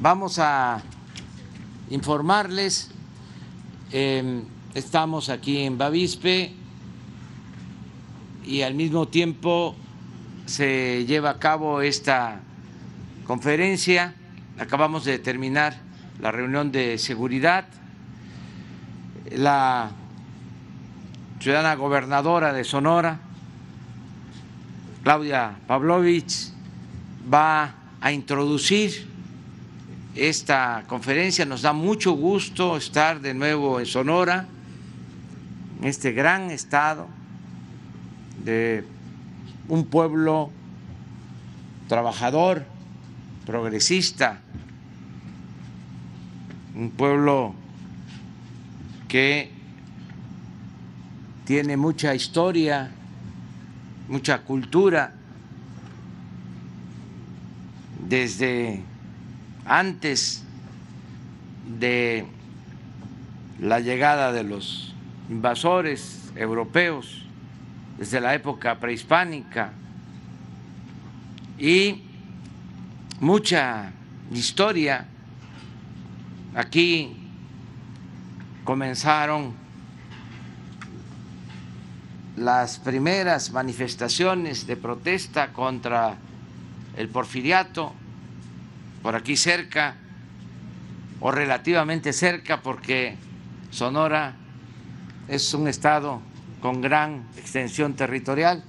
vamos a informarles, em, estamos aquí en Bavispe y al mismo tiempo se lleva a cabo esta conferencia, acabamos de terminar la reunión de seguridad, la ciudadana gobernadora de Sonora, Claudia Pavlovich, va a introducir esta conferencia. Nos da mucho gusto estar de nuevo en Sonora, en este gran estado de un pueblo trabajador, progresista, un pueblo que tiene mucha historia, mucha cultura, desde antes de la llegada de los invasores europeos, desde la época prehispánica, y mucha historia. Aquí comenzaron las primeras manifestaciones de protesta contra el porfiriato por aquí cerca o relativamente cerca porque Sonora es un estado con gran extensión territorial,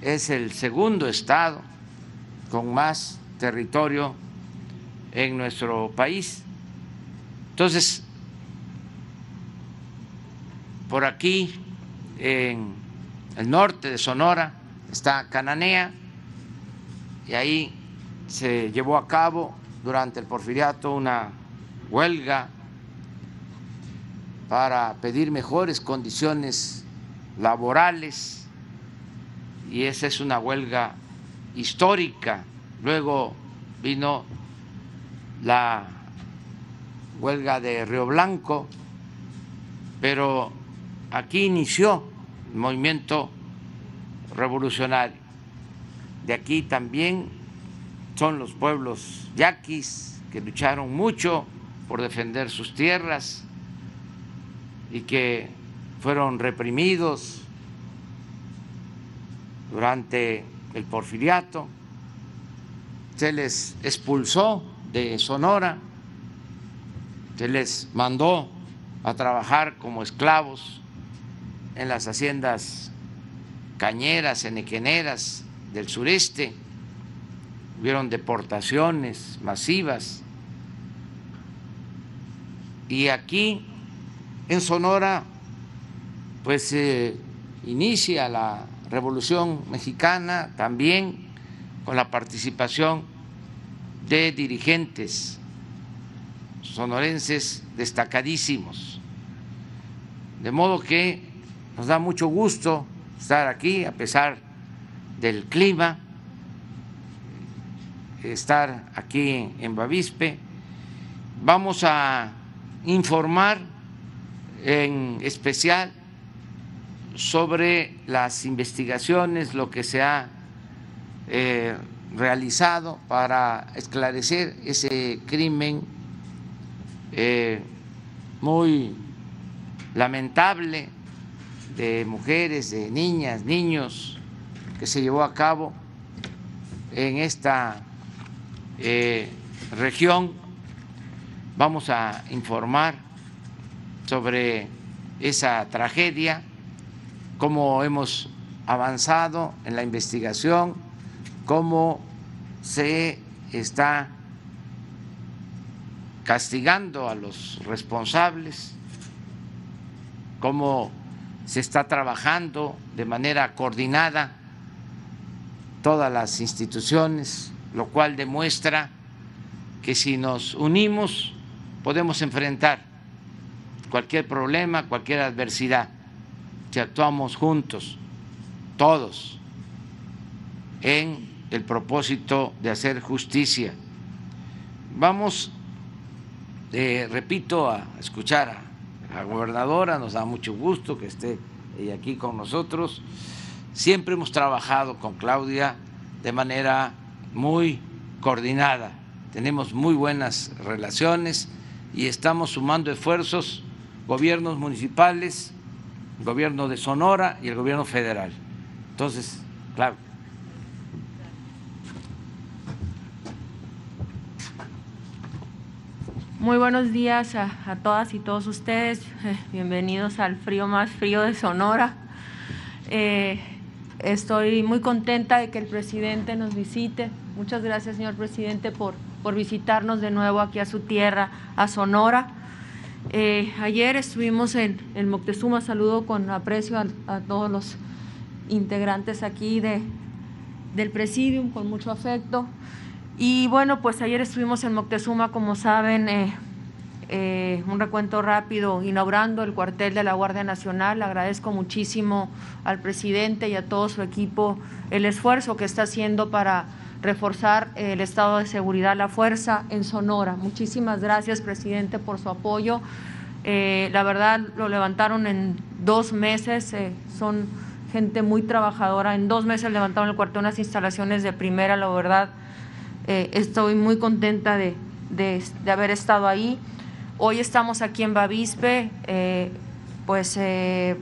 es el segundo estado con más territorio en nuestro país. Entonces, por aquí, en el norte de Sonora, está Cananea, y ahí se llevó a cabo durante el porfiriato una huelga para pedir mejores condiciones laborales y esa es una huelga histórica. Luego vino la huelga de Río Blanco, pero aquí inició el movimiento revolucionario. De aquí también son los pueblos yaquis que lucharon mucho por defender sus tierras y que fueron reprimidos durante el porfiriato, se les expulsó de Sonora, se les mandó a trabajar como esclavos en las haciendas cañeras, enequeneras del sureste hubieron deportaciones masivas. Y aquí en Sonora, pues se inicia la Revolución Mexicana también con la participación de dirigentes sonorenses destacadísimos. De modo que nos da mucho gusto estar aquí a pesar del clima estar aquí en Bavispe. Vamos a informar en especial sobre las investigaciones, lo que se ha eh, realizado para esclarecer ese crimen eh, muy lamentable de mujeres, de niñas, niños que se llevó a cabo en esta eh, región. Vamos a informar sobre esa tragedia, cómo hemos avanzado en la investigación, cómo se está castigando a los responsables, cómo se está trabajando de manera coordinada todas las instituciones lo cual demuestra que si nos unimos podemos enfrentar cualquier problema, cualquier adversidad, si actuamos juntos, todos, en el propósito de hacer justicia. Vamos, eh, repito, a escuchar a la gobernadora, nos da mucho gusto que esté ella aquí con nosotros. Siempre hemos trabajado con Claudia de manera muy coordinada tenemos muy buenas relaciones y estamos sumando esfuerzos, gobiernos municipales, gobierno de Sonora y el gobierno federal. Entonces, claro. Muy buenos días a, todas y todos ustedes. Eh, bienvenidos al frío más frío de Sonora. Eh, estoy muy contenta de que el presidente nos visite. Muchas gracias, señor presidente, por, por visitarnos de nuevo aquí a su tierra, a Sonora. Eh, ayer estuvimos en, en, Moctezuma, saludo con aprecio a, todos los integrantes aquí de, del presidium, con mucho afecto. Y bueno, pues ayer estuvimos en Moctezuma, como saben, eh, eh, un recuento rápido, inaugurando el cuartel de la Guardia Nacional. agradezco muchísimo al presidente y a todo su equipo el esfuerzo que está haciendo para reforzar el estado de seguridad, la fuerza en Sonora. Muchísimas gracias, presidente, por su apoyo. Eh, la verdad, lo levantaron en dos meses, eh, son gente muy trabajadora. En dos meses levantaron el cuartel unas instalaciones de primera, la verdad. Eh, estoy muy contenta de, haber estado ahí. Hoy estamos aquí en Bavispe, pues en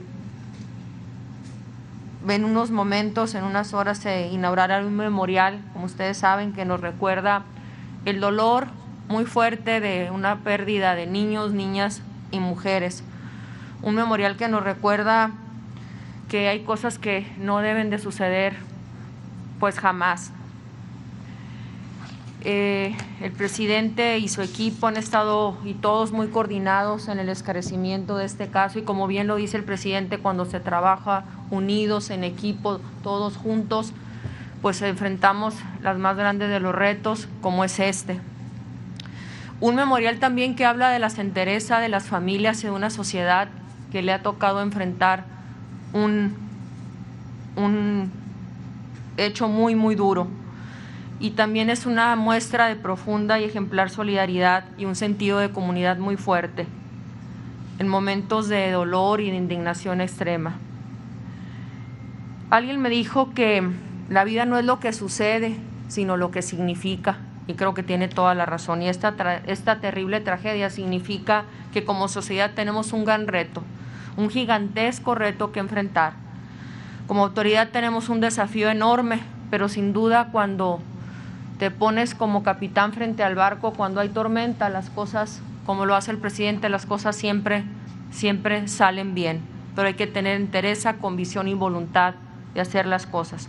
unos momentos, en unas horas, se inaugurará un memorial, como ustedes saben, que nos recuerda el dolor muy fuerte de una pérdida de niños, niñas y mujeres. Un memorial que nos recuerda que hay cosas que no deben de suceder, pues jamás. Eh, el presidente y su equipo han estado y todos muy coordinados en el esclarecimiento de este caso y como bien lo dice el presidente, cuando se trabaja unidos en equipo, todos juntos, pues enfrentamos las más grandes de los retos como es este. Un memorial también que habla de la entereza de las familias y de una sociedad que le ha tocado enfrentar un, un hecho muy, muy duro y también es una muestra de profunda y ejemplar solidaridad y un sentido de comunidad muy fuerte en momentos de dolor y de indignación extrema. Alguien me dijo que la vida no es lo que sucede, sino lo que significa, y creo que tiene toda la razón. Y esta, esta terrible tragedia significa que como sociedad tenemos un gran reto, un gigantesco reto que enfrentar. Como autoridad tenemos un desafío enorme, pero sin duda cuando te pones como capitán frente al barco cuando hay tormenta, las cosas, como lo hace el presidente, las cosas siempre, siempre salen bien, pero hay que tener entereza, convicción y voluntad de hacer las cosas.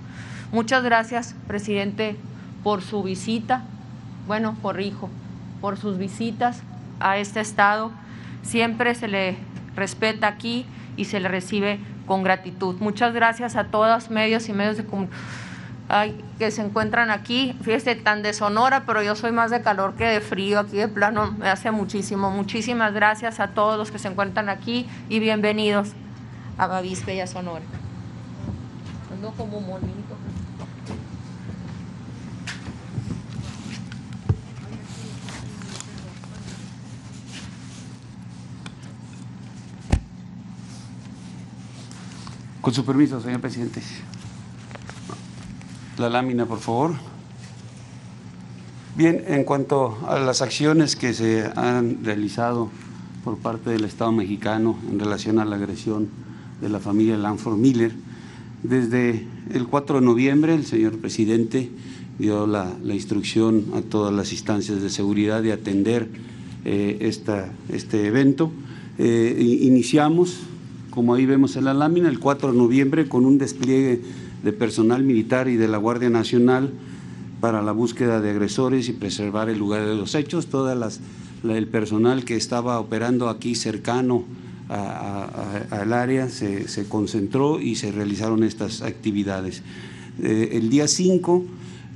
Muchas gracias, presidente, por su visita, bueno, corrijo, por sus visitas a este estado. Siempre se le respeta aquí y se le recibe con gratitud. Muchas gracias a todos medios y medios de comunicación que se encuentran aquí. Fíjese, tan de Sonora, pero yo soy más de calor que de frío. Aquí de plano me hace muchísimo. Muchísimas gracias a todos los que se encuentran aquí y bienvenidos a Bavispe y a Sonora. Ando como monito. Con su permiso, señor presidente. La lámina, por favor. Bien, en cuanto a las acciones que se han realizado por parte del Estado mexicano en relación a la agresión de la familia Lanford Miller, desde el 4 de noviembre el señor presidente dio la, instrucción a todas las instancias de seguridad de atender eh, esta, este evento. Eh, iniciamos, como ahí vemos en la lámina, el 4 de noviembre con un despliegue de personal militar y de la Guardia Nacional para la búsqueda de agresores y preservar el lugar de los hechos. Todo el personal que estaba operando aquí cercano al área se, concentró y se realizaron estas actividades. Eh, el día 5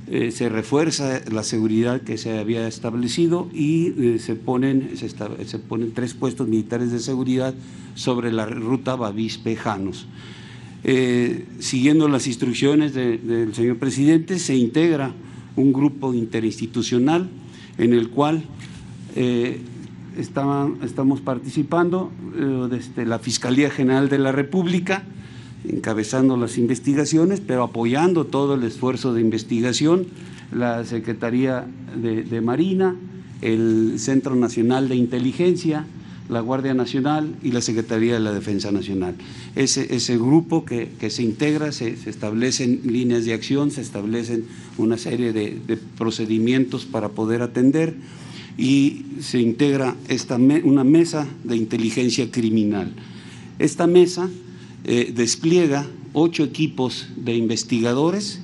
eh, se refuerza la seguridad que se había establecido y eh, se, ponen, se, ponen tres puestos militares de seguridad sobre la ruta Bavis-Pejanos. Eh, siguiendo las instrucciones del señor presidente, se integra un grupo interinstitucional en el cual eh, estamos participando eh, desde la Fiscalía General de la República encabezando las investigaciones, pero apoyando todo el esfuerzo de investigación, la Secretaría de, Marina, el Centro Nacional de Inteligencia, la Guardia Nacional y la Secretaría de la Defensa Nacional. Ese, ese grupo que, se integra, se, establecen líneas de acción, se establecen una serie de, procedimientos para poder atender y se integra esta, una mesa de inteligencia criminal. Esta mesa eh, despliega ocho equipos de investigadores,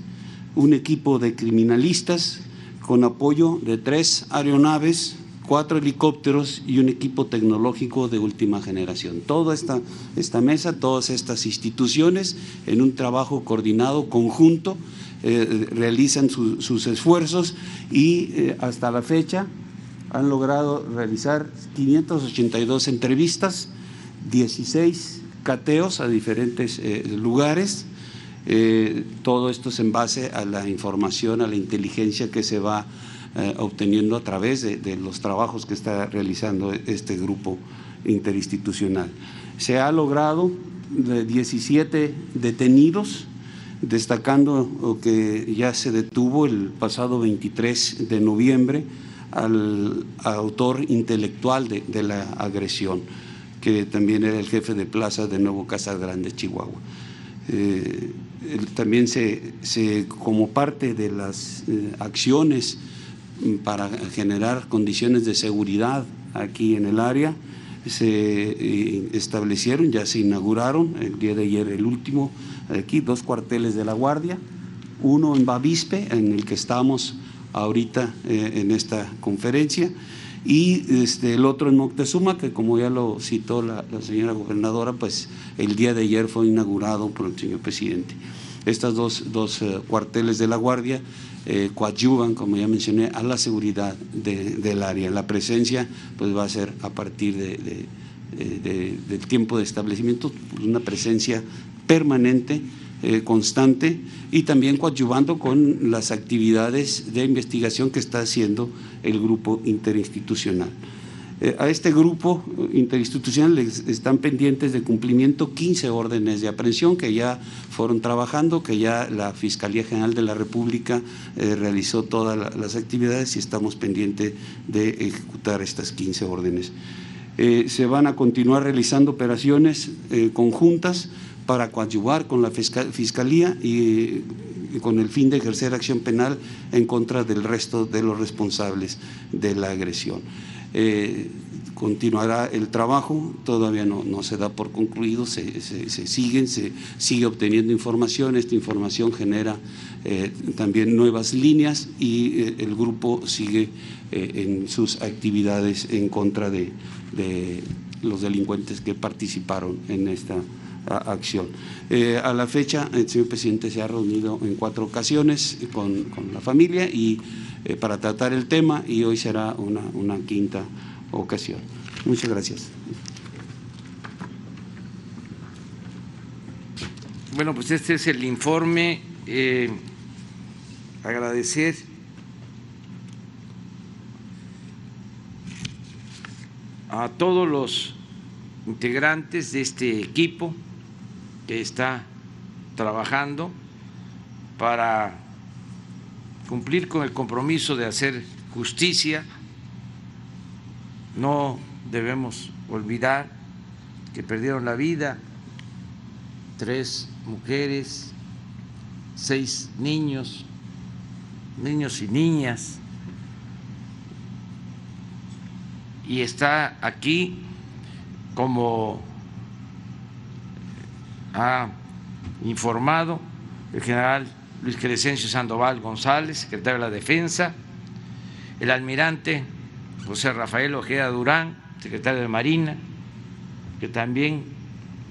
un equipo de criminalistas con apoyo de tres aeronaves, cuatro helicópteros y un equipo tecnológico de última generación. Toda esta, esta mesa, todas estas instituciones, en un trabajo coordinado, conjunto, eh, realizan sus esfuerzos y eh, hasta la fecha han logrado realizar 582 entrevistas, 16 cateos a diferentes eh, lugares. Todo esto es en base a la información, a la inteligencia que se va eh, obteniendo a través de, los trabajos que está realizando este grupo interinstitucional. Se ha logrado 17 detenidos, destacando que ya se detuvo el pasado 23 de noviembre al autor intelectual de la agresión que también era el jefe de plaza de Nuevo Casa Grande, Chihuahua. Eh, también se, como parte de las eh, acciones para generar condiciones de seguridad aquí en el área, se eh, establecieron, ya se inauguraron el día de ayer el último, aquí dos cuarteles de la Guardia, uno en Bavispe, en el que estamos ahorita en esta conferencia, y este, el otro en Moctezuma, que como ya lo citó la, señora gobernadora, pues el día de ayer fue inaugurado por el señor presidente. Estas dos, dos eh, cuarteles de la Guardia eh, coadyuvan, como ya mencioné, a la seguridad del área. La presencia pues, va a ser a partir de, del tiempo de establecimiento, una presencia permanente eh, constante y también coadyuvando con las actividades de investigación que está haciendo el grupo interinstitucional. Eh, a este grupo interinstitucional les están pendientes de cumplimiento 15 órdenes de aprehensión que ya fueron trabajando, que ya la Fiscalía General de la República eh, realizó todas las actividades y estamos pendientes de ejecutar estas 15 órdenes. se van a continuar realizando operaciones conjuntas para coadyuvar con la Fiscalía y, con el fin de ejercer acción penal en contra del resto de los responsables de la agresión. Eh, continuará el trabajo, todavía no, no se da por concluido, se, se, siguen, se sigue obteniendo información, esta información genera eh, también nuevas líneas y eh, el grupo sigue en sus actividades en contra de, de los delincuentes que participaron en esta acción. A la fecha, el señor presidente se ha reunido en cuatro ocasiones con, la familia y eh, para tratar el tema y hoy será una, quinta ocasión. Muchas gracias. Bueno, pues este es el informe. Eh, agradecer a todos los integrantes de este equipo que está trabajando para cumplir con el compromiso de hacer justicia. No debemos olvidar que perdieron la vida tres mujeres, seis niños, niños y niñas. Y está aquí como ha informado el general Luis Crescencio Sandoval González, secretario de la Defensa, el almirante José Rafael Ojeda Durán, secretario de Marina, que también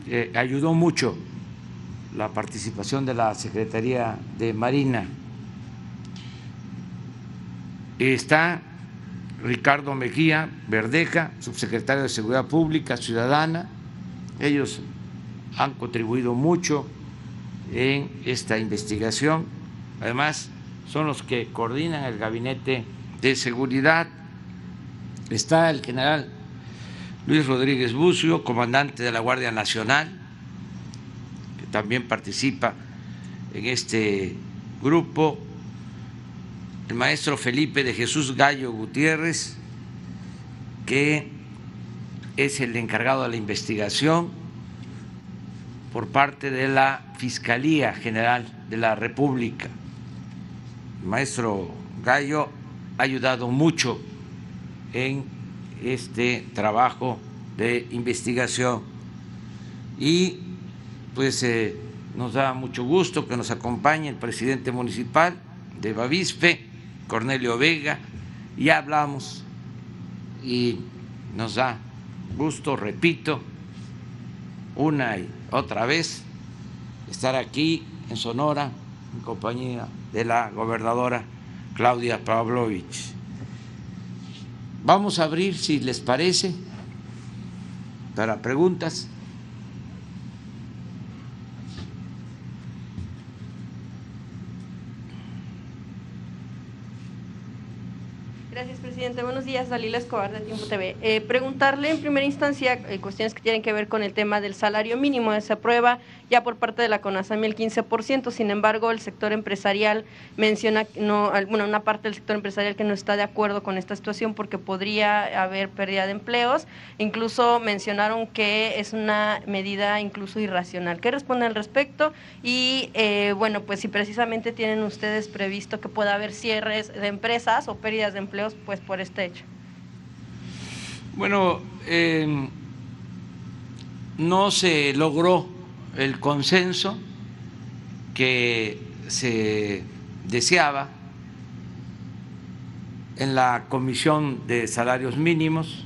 eh, ayudó mucho la participación de la Secretaría de Marina. Está Ricardo Mejía Verdeja, subsecretario de Seguridad Pública Ciudadana. Ellos han contribuido mucho en esta investigación. Además, son los que coordinan el gabinete de seguridad. Está el general Luis Rodríguez Bucio, comandante de la Guardia Nacional, también participa en este grupo, el maestro Felipe de Jesús Gallo Gutiérrez, que es el encargado de la investigación por parte de la Fiscalía General de la República. Maestro Gallo ha ayudado mucho en este trabajo de investigación y pues eh, nos da mucho gusto que nos acompañe el presidente municipal de Bavispe, Cornelio Vega, ya hablamos y nos da gusto, repito, una y otra vez, estar aquí en Sonora en compañía de la gobernadora Claudia Pavlovich. Vamos a abrir, si les parece, para preguntas. Buenos días, Dalila Escobar de Tiempo TV. Eh, preguntarle en primera instancia eh, cuestiones que tienen que ver con el tema del salario mínimo. Se aprueba ya por parte de la CONASAMI el 15%, sin embargo, el sector empresarial menciona, no, bueno, una parte del sector empresarial que no está de acuerdo con esta situación porque podría haber pérdida de empleos. Incluso mencionaron que es una medida incluso irracional. ¿Qué responde al respecto? Y eh, bueno, pues si precisamente tienen ustedes previsto que pueda haber cierres de empresas o pérdidas de empleos, pues por este hecho? Bueno, eh, no se logró el consenso que se deseaba en la Comisión de Salarios Mínimos.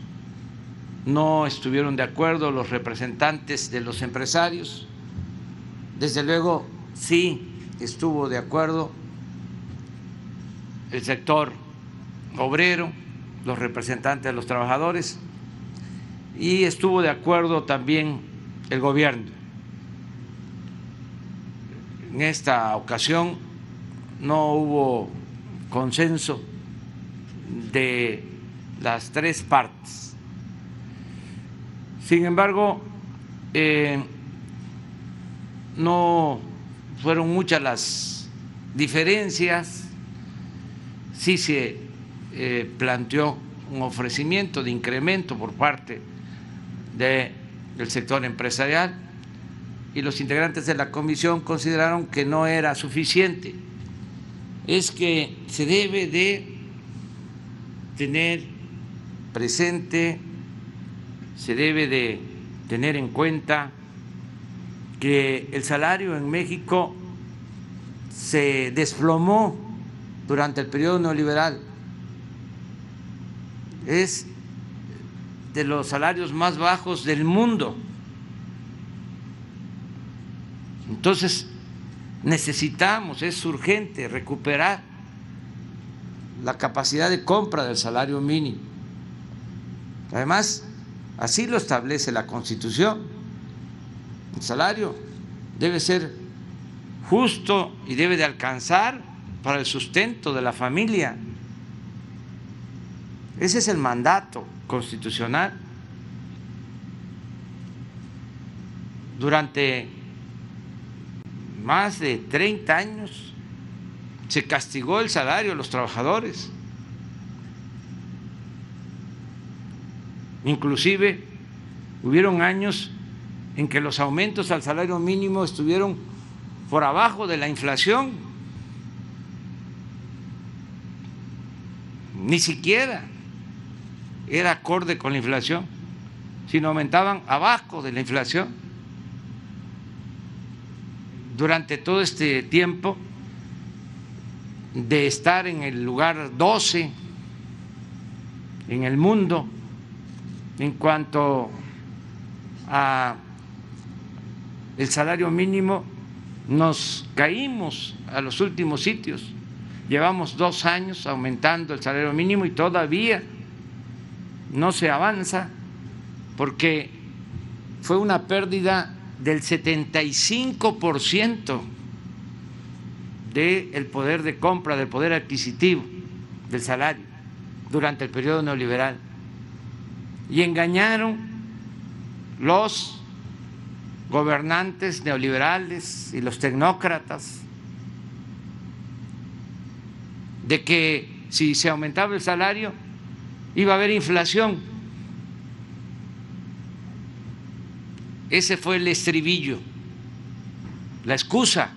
No estuvieron de acuerdo los representantes de los empresarios. Desde luego, sí estuvo de acuerdo el sector obrero, los representantes de los trabajadores y estuvo de acuerdo también el gobierno. En esta ocasión no hubo consenso de las tres partes. Sin embargo, eh, no fueron muchas las diferencias, sí se eh, planteó un ofrecimiento de incremento por parte del sector empresarial y los integrantes de la comisión consideraron que no era suficiente. Es que se debe de tener presente, se debe de tener en cuenta que el salario en México se desplomó durante el periodo neoliberal es de los salarios más bajos del mundo. Entonces, necesitamos, es urgente recuperar la capacidad de compra del salario mínimo. Además, así lo establece la Constitución. El salario debe ser justo y debe de alcanzar para el sustento de la familia. Ese es el mandato constitucional. Durante más de 30 años se castigó el salario de los trabajadores. Inclusive hubieron años en que los aumentos al salario mínimo estuvieron por abajo de la inflación. Ni siquiera era acorde con la inflación, sino aumentaban abajo de la inflación. Durante todo este tiempo de estar en el lugar 12 en el mundo en cuanto a el salario mínimo, nos caímos a los últimos sitios. Llevamos dos años aumentando el salario mínimo y todavía no se avanza porque fue una pérdida del 75% del poder de compra, del poder adquisitivo, del salario, durante el periodo neoliberal. Y engañaron los gobernantes neoliberales y los tecnócratas de que si se aumentaba el salario iba a haber inflación. Ese fue el estribillo, la excusa.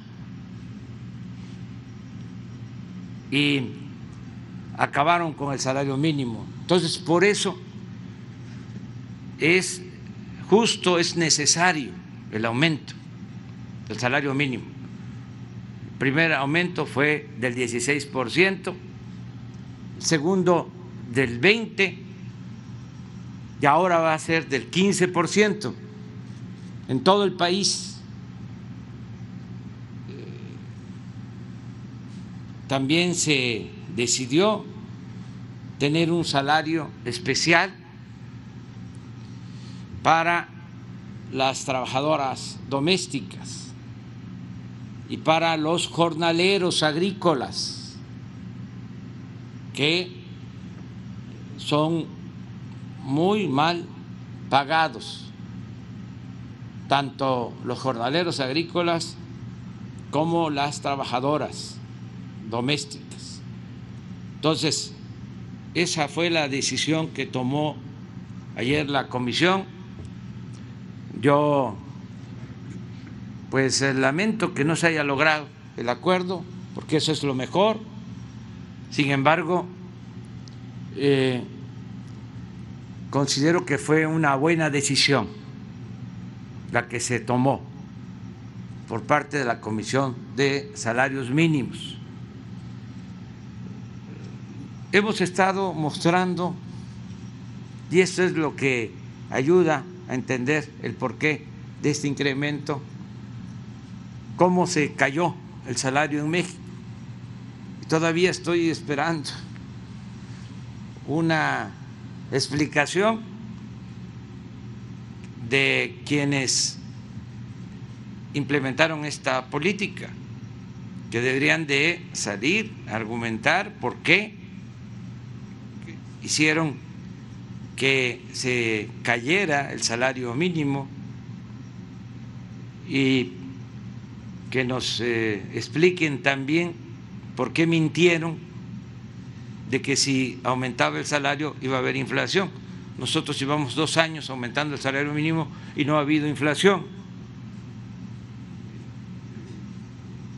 Y acabaron con el salario mínimo. Entonces, por eso es justo, es necesario el aumento del salario mínimo. El primer aumento fue del 16%, el segundo del 20% y ahora va a ser del 15% en todo el país. También se decidió tener un salario especial para las trabajadoras domésticas y para los jornaleros agrícolas que son muy mal pagados, tanto los jornaleros agrícolas como las trabajadoras domésticas. Entonces, esa fue la decisión que tomó ayer la comisión yo pues eh, lamento que no se haya logrado el acuerdo, porque eso es lo mejor. Sin embargo, eh, considero que fue una buena decisión la que se tomó por parte de la Comisión de Salarios Mínimos. Hemos estado mostrando, y esto es lo que ayuda a entender el porqué de este incremento, cómo se cayó el salario en México. Todavía estoy esperando una explicación de quienes implementaron esta política, que deberían de salir a argumentar por qué hicieron que se cayera el salario mínimo y que nos eh, expliquen también por qué mintieron de que si aumentaba el salario iba a haber inflación. Nosotros llevamos dos años aumentando el salario mínimo y no ha habido inflación.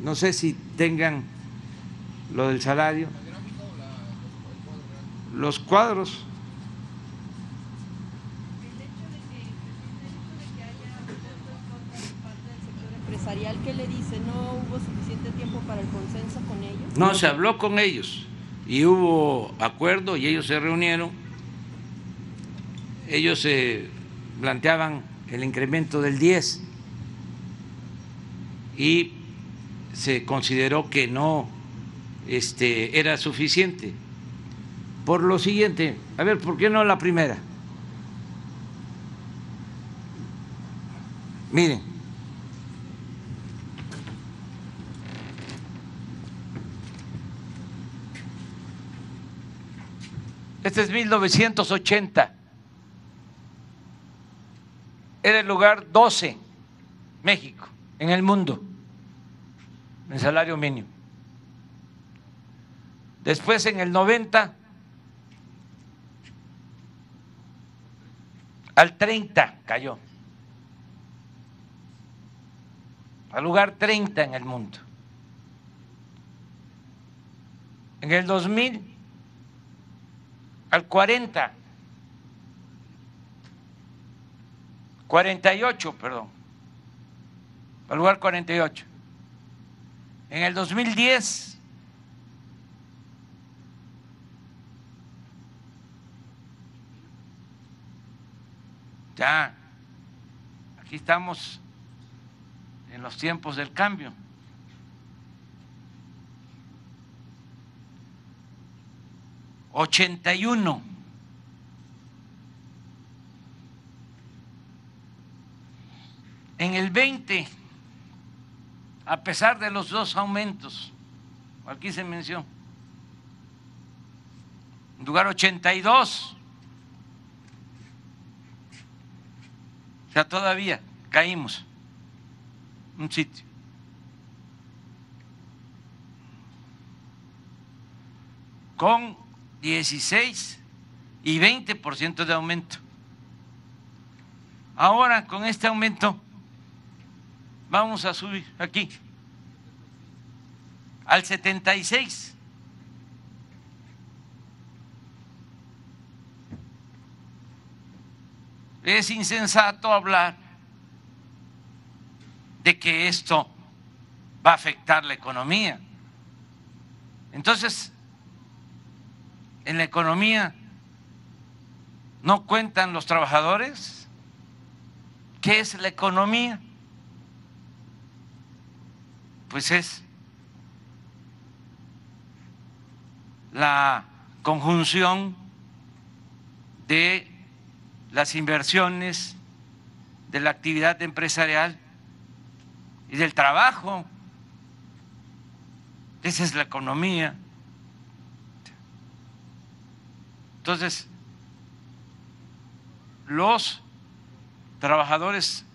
No sé si tengan lo del salario. Los cuadros. ¿qué le dice? ¿No hubo suficiente tiempo para el consenso con ellos? No, se habló con ellos y hubo acuerdo y ellos se reunieron. Ellos se planteaban el incremento del 10 y se consideró que no este, era suficiente. Por lo siguiente, a ver, ¿por qué no la primera? Miren, Este es 1980. Era el lugar 12, México, en el mundo, en salario mínimo. Después, en el 90, al 30 cayó. Al lugar 30 en el mundo. En el 2000 al 40, 48, perdón, al lugar 48. En el 2010 ya aquí estamos en los tiempos del cambio. 81. En el 20, a pesar de los dos aumentos, aquí se mencionó, en lugar 82, o sea, todavía caímos. un sitio. Con 16 y 20% de aumento. Ahora, con este aumento, vamos a subir aquí al 76. Es insensato hablar de que esto va a afectar la economía. Entonces, en la economía no cuentan los trabajadores. ¿Qué es la economía? Pues es la conjunción de las inversiones, de la actividad empresarial y del trabajo. Esa es la economía. Entonces, los trabajadores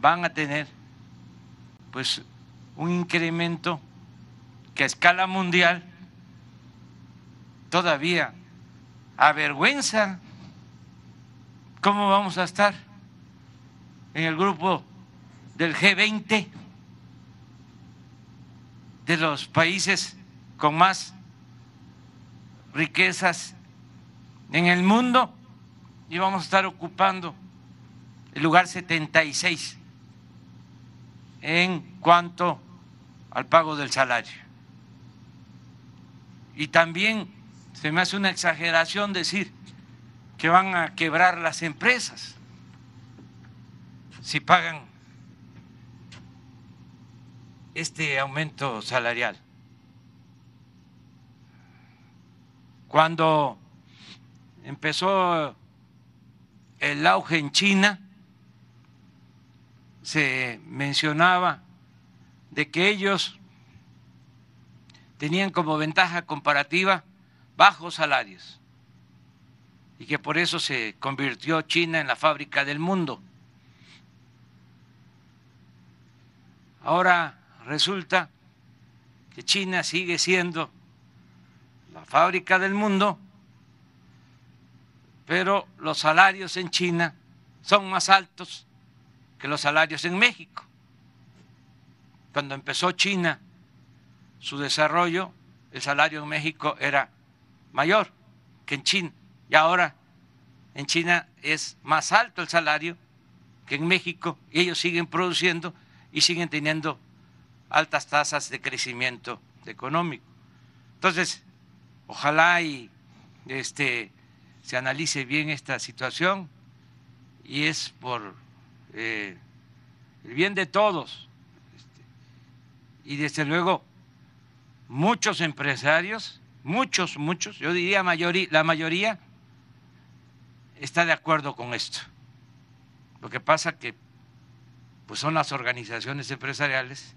van a tener pues un incremento que a escala mundial todavía avergüenza. Cómo vamos a estar en el grupo del G20 de los países con más riquezas en el mundo y vamos a estar ocupando el lugar 76 en cuanto al pago del salario. Y también se me hace una exageración decir que van a quebrar las empresas si pagan este aumento salarial. Cuando empezó el auge en China, se mencionaba de que ellos tenían como ventaja comparativa bajos salarios y que por eso se convirtió China en la fábrica del mundo. Ahora resulta que China sigue siendo la fábrica del mundo pero los salarios en China son más altos que los salarios en México. Cuando empezó China su desarrollo, el salario en México era mayor que en China y ahora en China es más alto el salario que en México y ellos siguen produciendo y siguen teniendo altas tasas de crecimiento económico. Entonces, ojalá y este se analice bien esta situación y es por eh, el bien de todos. Y desde luego, muchos empresarios, muchos, muchos, yo diría mayoría, la mayoría, está de acuerdo con esto. Lo que pasa que pues son las organizaciones empresariales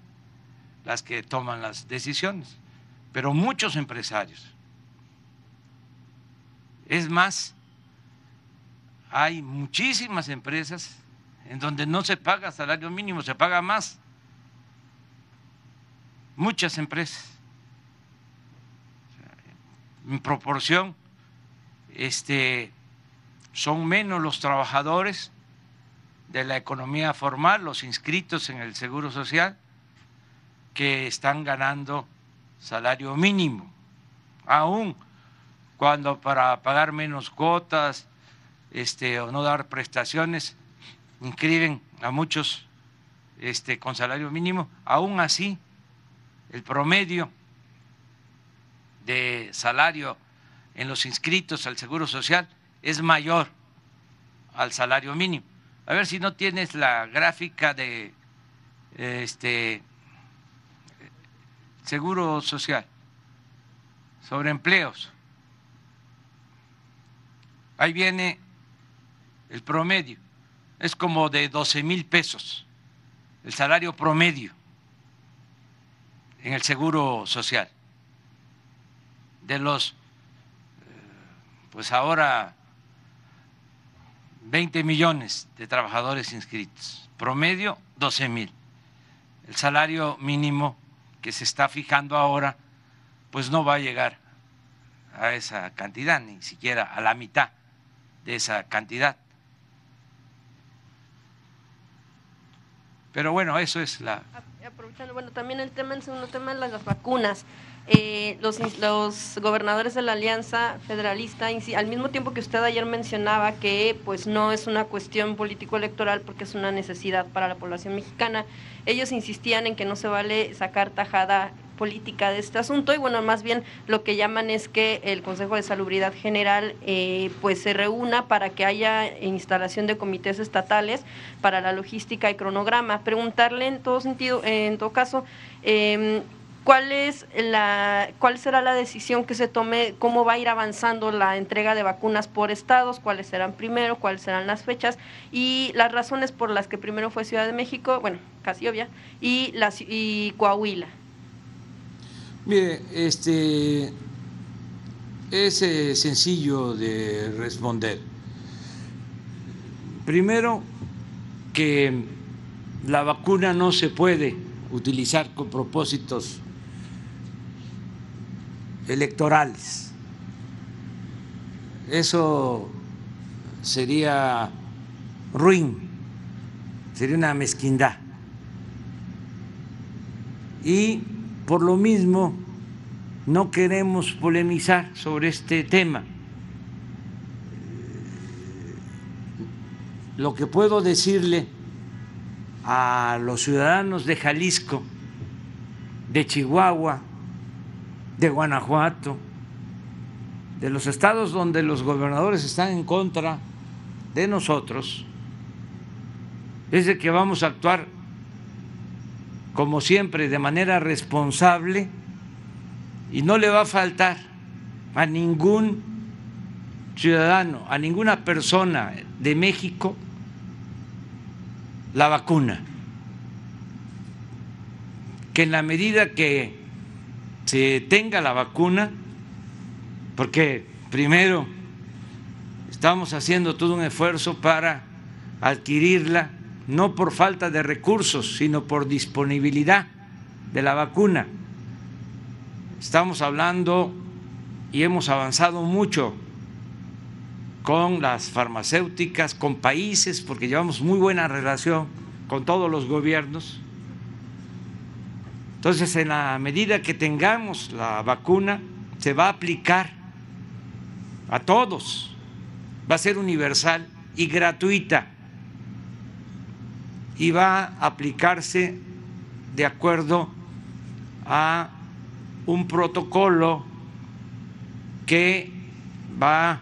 las que toman las decisiones, pero muchos empresarios es más, hay muchísimas empresas en donde no se paga salario mínimo, se paga más. Muchas empresas. En proporción, este, son menos los trabajadores de la economía formal, los inscritos en el Seguro Social, que están ganando salario mínimo. Aún cuando para pagar menos cuotas este, o no dar prestaciones inscriben a muchos este, con salario mínimo, aún así el promedio de salario en los inscritos al Seguro Social es mayor al salario mínimo. A ver si no tienes la gráfica de este Seguro Social sobre empleos. Ahí viene el promedio. Es como de 12 mil pesos el salario promedio en el seguro social. De los, eh, pues ahora, 20 millones de trabajadores inscritos. Promedio, 12 mil. el salario mínimo que se está fijando ahora, pues no va a llegar a esa cantidad, ni siquiera a la mitad de esa cantidad. Pero bueno, eso es la... Aprovechando, bueno, también el tema, el segundo tema de las vacunas. Eh, los, los gobernadores de la Alianza Federalista, al mismo tiempo que usted ayer mencionaba que pues no es una cuestión político-electoral porque es una necesidad para la población mexicana, ellos insistían en que no se vale sacar tajada política de este asunto y bueno, más bien lo que llaman es que el Consejo de Salubridad General eh, pues se reúna para que haya instalación de comités estatales para la logística y cronograma. Preguntarle en todo sentido, en todo caso, eh, ¿Cuál, es la, ¿Cuál será la decisión que se tome? ¿Cómo va a ir avanzando la entrega de vacunas por estados? ¿Cuáles serán primero? ¿Cuáles serán las fechas? Y las razones por las que primero fue Ciudad de México, bueno, casi obvia, y, la, y Coahuila. Mire, este, es sencillo de responder. Primero, que la vacuna no se puede utilizar con propósitos electorales. Eso sería ruin, sería una mezquindad. Y por lo mismo no queremos polemizar sobre este tema. Lo que puedo decirle a los ciudadanos de Jalisco, de Chihuahua, de Guanajuato, de los estados donde los gobernadores están en contra de nosotros, es de que vamos a actuar como siempre de manera responsable y no le va a faltar a ningún ciudadano, a ninguna persona de México la vacuna. Que en la medida que se tenga la vacuna, porque primero estamos haciendo todo un esfuerzo para adquirirla, no por falta de recursos, sino por disponibilidad de la vacuna. Estamos hablando y hemos avanzado mucho con las farmacéuticas, con países, porque llevamos muy buena relación con todos los gobiernos. Entonces, en la medida que tengamos la vacuna, se va a aplicar a todos, va a ser universal y gratuita y va a aplicarse de acuerdo a un protocolo que va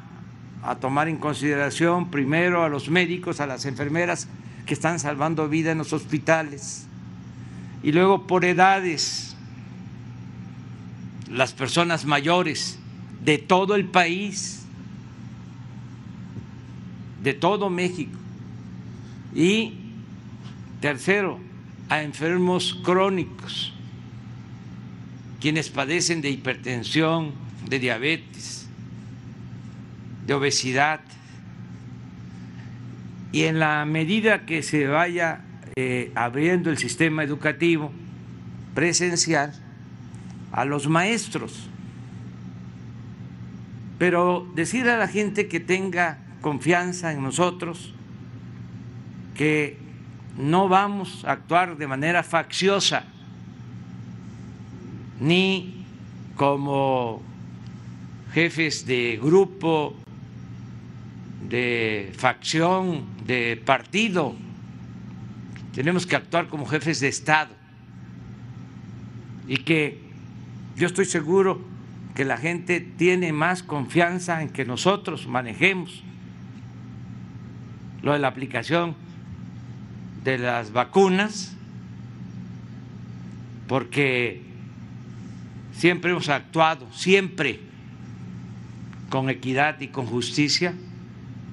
a tomar en consideración primero a los médicos, a las enfermeras que están salvando vida en los hospitales y luego por edades, las personas mayores de todo el país, de todo México. Y tercero, a enfermos crónicos, quienes padecen de hipertensión, de diabetes, de obesidad. Y en la medida que se vaya eh, abriendo el sistema educativo presencial a los maestros. Pero decirle a la gente que tenga confianza en nosotros, que no vamos a actuar de manera facciosa, ni como jefes de grupo, de facción, de partido, tenemos que actuar como jefes de Estado. Y que yo estoy seguro que la gente tiene más confianza en que nosotros manejemos lo de la aplicación de las vacunas, porque siempre hemos actuado, siempre con equidad y con justicia,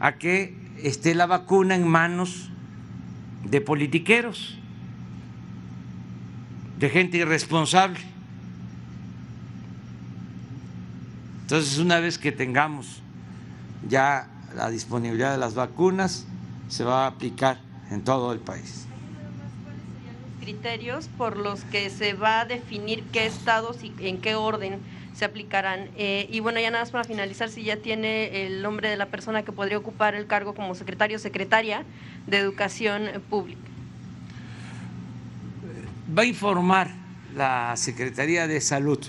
a que esté la vacuna en manos de politiqueros, de gente irresponsable. Entonces, una vez que tengamos ya la disponibilidad de las vacunas, se va a aplicar en todo el país. ¿Cuáles serían los criterios por los que se va a definir qué estados y en qué orden se aplicarán. Eh, y bueno, ya nada más para finalizar, si ya tiene el nombre de la persona que podría ocupar el cargo como secretario o secretaria de Educación Pública. Va a informar la Secretaría de Salud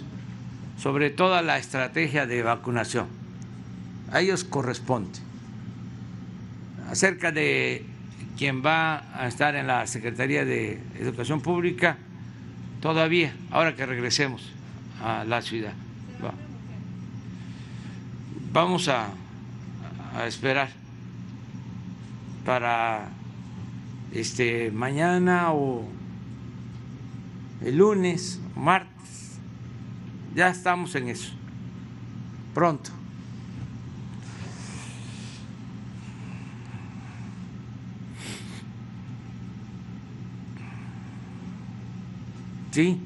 sobre toda la estrategia de vacunación. A ellos corresponde. Acerca de quien va a estar en la Secretaría de Educación Pública, todavía, ahora que regresemos a la ciudad. Vamos a, a esperar para este mañana o el lunes, martes. Ya estamos en eso. Pronto. ¿Sí?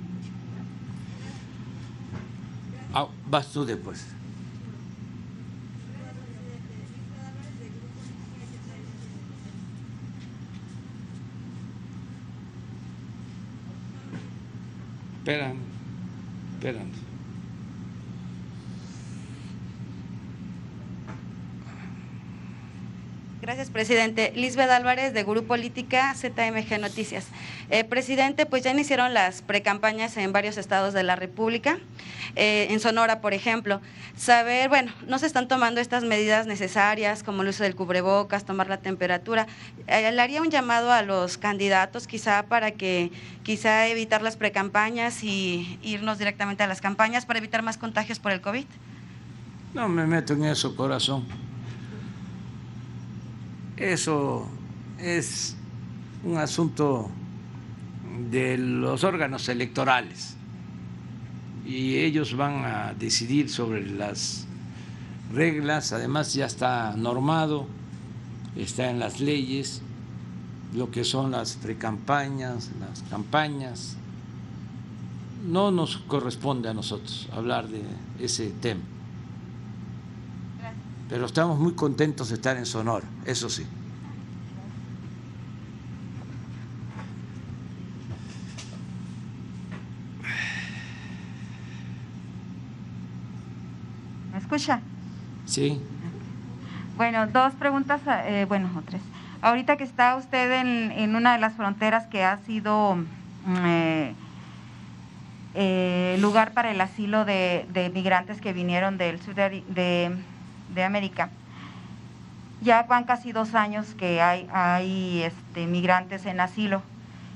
Ah, vas tú después. Esperan, esperan. Gracias, presidente. Lisbeth Álvarez, de Grupo Política ZMG Noticias. Eh, presidente, pues ya iniciaron las precampañas en varios estados de la República, eh, en Sonora, por ejemplo. Saber, bueno, no se están tomando estas medidas necesarias, como el uso del cubrebocas, tomar la temperatura. Eh, haría un llamado a los candidatos, quizá para que, quizá evitar las precampañas y irnos directamente a las campañas para evitar más contagios por el COVID. No me meto en eso, corazón. Eso es un asunto de los órganos electorales. Y ellos van a decidir sobre las reglas, además ya está normado, está en las leyes lo que son las precampañas, las campañas. No nos corresponde a nosotros hablar de ese tema pero estamos muy contentos de estar en Sonora, eso sí. ¿Me escucha? Sí. Bueno, dos preguntas, eh, bueno, o tres. Ahorita que está usted en, una de las fronteras que ha sido mm, eh, eh, lugar para el asilo de, migrantes que vinieron del sur de de América. Ya van casi dos años que hay, hay este, migrantes en asilo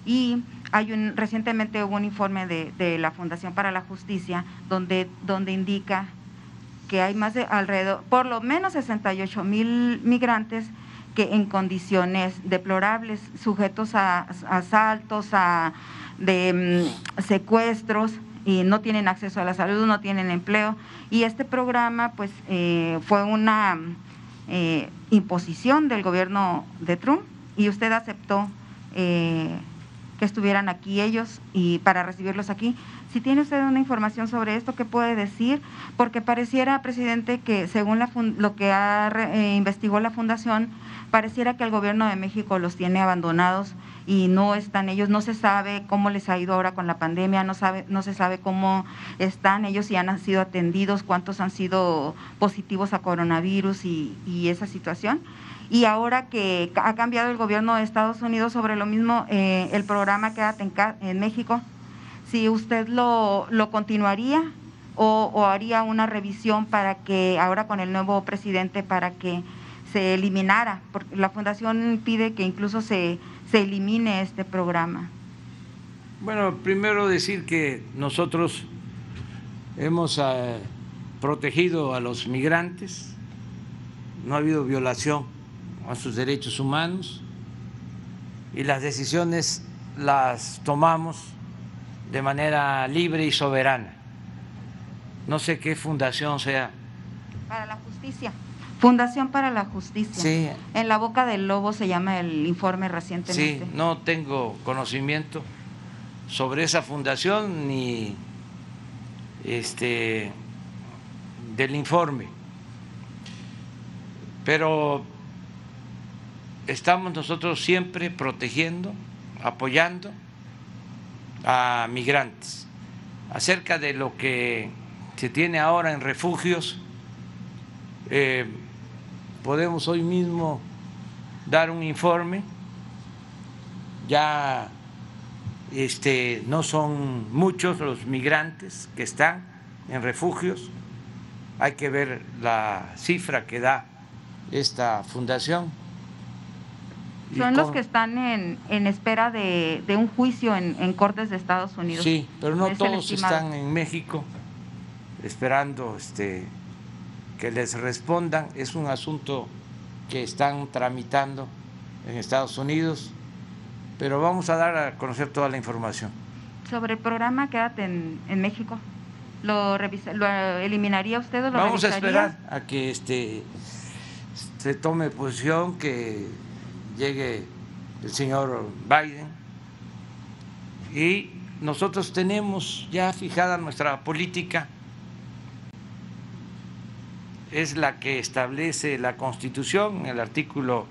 y hay un, recientemente hubo un informe de, la Fundación para la Justicia donde, donde indica que hay más de alrededor, por lo menos 68 mil migrantes que en condiciones deplorables, sujetos a, asaltos, a de mm, secuestros, y no tienen acceso a la salud, no tienen empleo. Y este programa pues eh, fue una eh, imposición del gobierno de Trump y usted aceptó eh, que estuvieran aquí ellos y para recibirlos aquí. Si tiene usted una información sobre esto, ¿qué puede decir? Porque pareciera, presidente, que según lo que ha, investigó la fundación, pareciera que el gobierno de México los tiene abandonados y no están ellos, no se sabe cómo les ha ido ahora con la pandemia, no, sabe, no se sabe cómo están ellos, si han sido atendidos, cuántos han sido positivos a coronavirus y, esa situación. Y ahora que ha cambiado el gobierno de Estados Unidos sobre lo mismo, eh, el programa Quédate en, en México, si usted lo, lo continuaría o, o, haría una revisión para que ahora con el nuevo presidente, para que se eliminara, porque la fundación pide que incluso se se elimine este programa? Bueno, primero decir que nosotros hemos eh, protegido a los migrantes, no ha habido violación a sus derechos humanos y las decisiones las tomamos de manera libre y soberana. No sé qué fundación sea. Para la justicia. Fundación para la Justicia. Sí. En la boca del lobo se llama el informe recientemente. Sí, no tengo conocimiento sobre esa fundación ni este del informe. Pero estamos nosotros siempre protegiendo, apoyando a migrantes. Acerca de lo que se tiene ahora en refugios, eh, podemos hoy mismo dar un informe, ya este, no son muchos los migrantes que están en refugios, hay que ver la cifra que da esta fundación. Son los que están en, en espera de, de, un juicio en, en, cortes de Estados Unidos. Sí, pero no todos están en México esperando este, que les respondan. Es un asunto que están tramitando en Estados Unidos, pero vamos a dar a conocer toda la información. Sobre el programa Quédate en, en México. ¿Lo, revisa, ¿Lo eliminaría usted o lo Vamos revisaría? a esperar a que este, se tome posición, que llegue el señor Biden y nosotros tenemos ya fijada nuestra política, es la que establece la Constitución, el artículo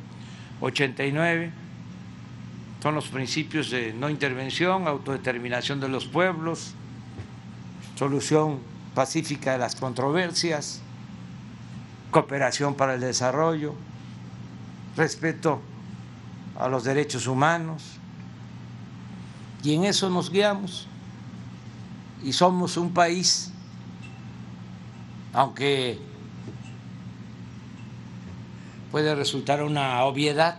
89, son los principios de no intervención, autodeterminación de los pueblos, solución pacífica de las controversias, cooperación para el desarrollo, respeto a los derechos humanos, y en eso nos guiamos. Y somos un país, aunque puede resultar una obviedad,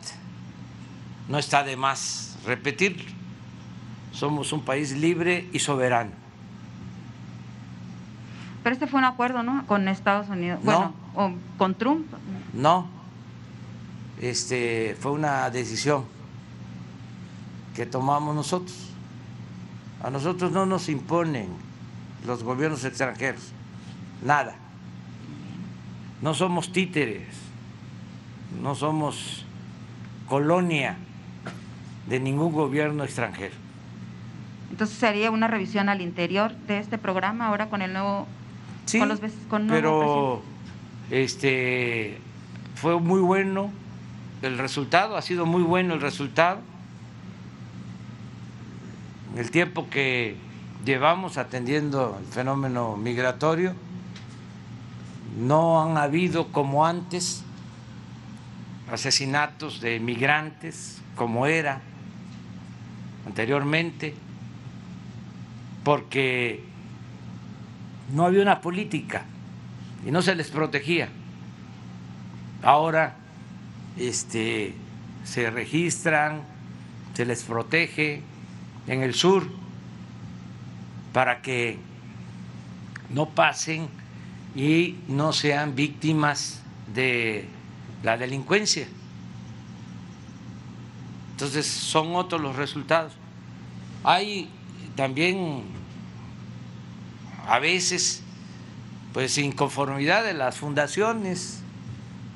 no está de más repetirlo, somos un país libre y soberano. Pero este fue un acuerdo, ¿no? Con Estados Unidos. No. Bueno, o con Trump. No, este, fue una decisión que tomamos nosotros. A nosotros no nos imponen los gobiernos extranjeros, nada. No somos títeres, no somos colonia de ningún gobierno extranjero. Entonces sería una revisión al interior de este programa ahora con el nuevo Sí, con los con pero este fue muy bueno el resultado, ha sido muy bueno el resultado. El tiempo que llevamos atendiendo el fenómeno migratorio, no han habido como antes asesinatos de migrantes como era anteriormente, porque no había una política y no se les protegía. Ahora este, se registran, se les protege en el sur para que no pasen y no sean víctimas de la delincuencia. Entonces son otros los resultados. Hay también a veces pues inconformidad de las fundaciones,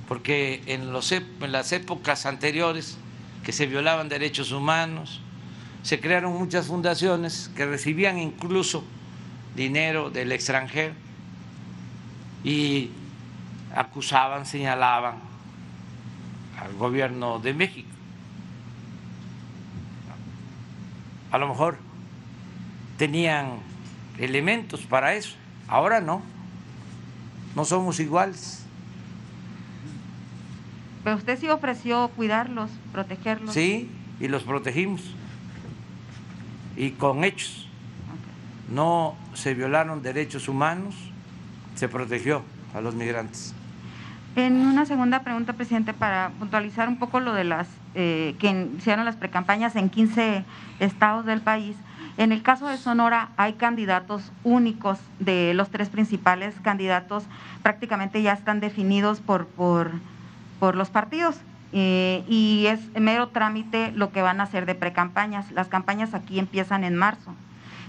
porque en, los, en las épocas anteriores que se violaban derechos humanos, se crearon muchas fundaciones que recibían incluso dinero del extranjero y acusaban, señalaban al gobierno de México. A lo mejor tenían elementos para eso, ahora no, no somos iguales. Pero usted sí ofreció cuidarlos, protegerlos. Sí, y los protegimos. Y con hechos. No se violaron derechos humanos, se protegió a los migrantes. En una segunda pregunta, presidente, para puntualizar un poco lo de las eh, que hicieron las precampañas en 15 estados del país. En el caso de Sonora hay candidatos únicos de los tres principales candidatos, prácticamente ya están definidos por, por, por los partidos. Eh, y es mero trámite lo que van a hacer de precampañas. Las campañas aquí empiezan en marzo.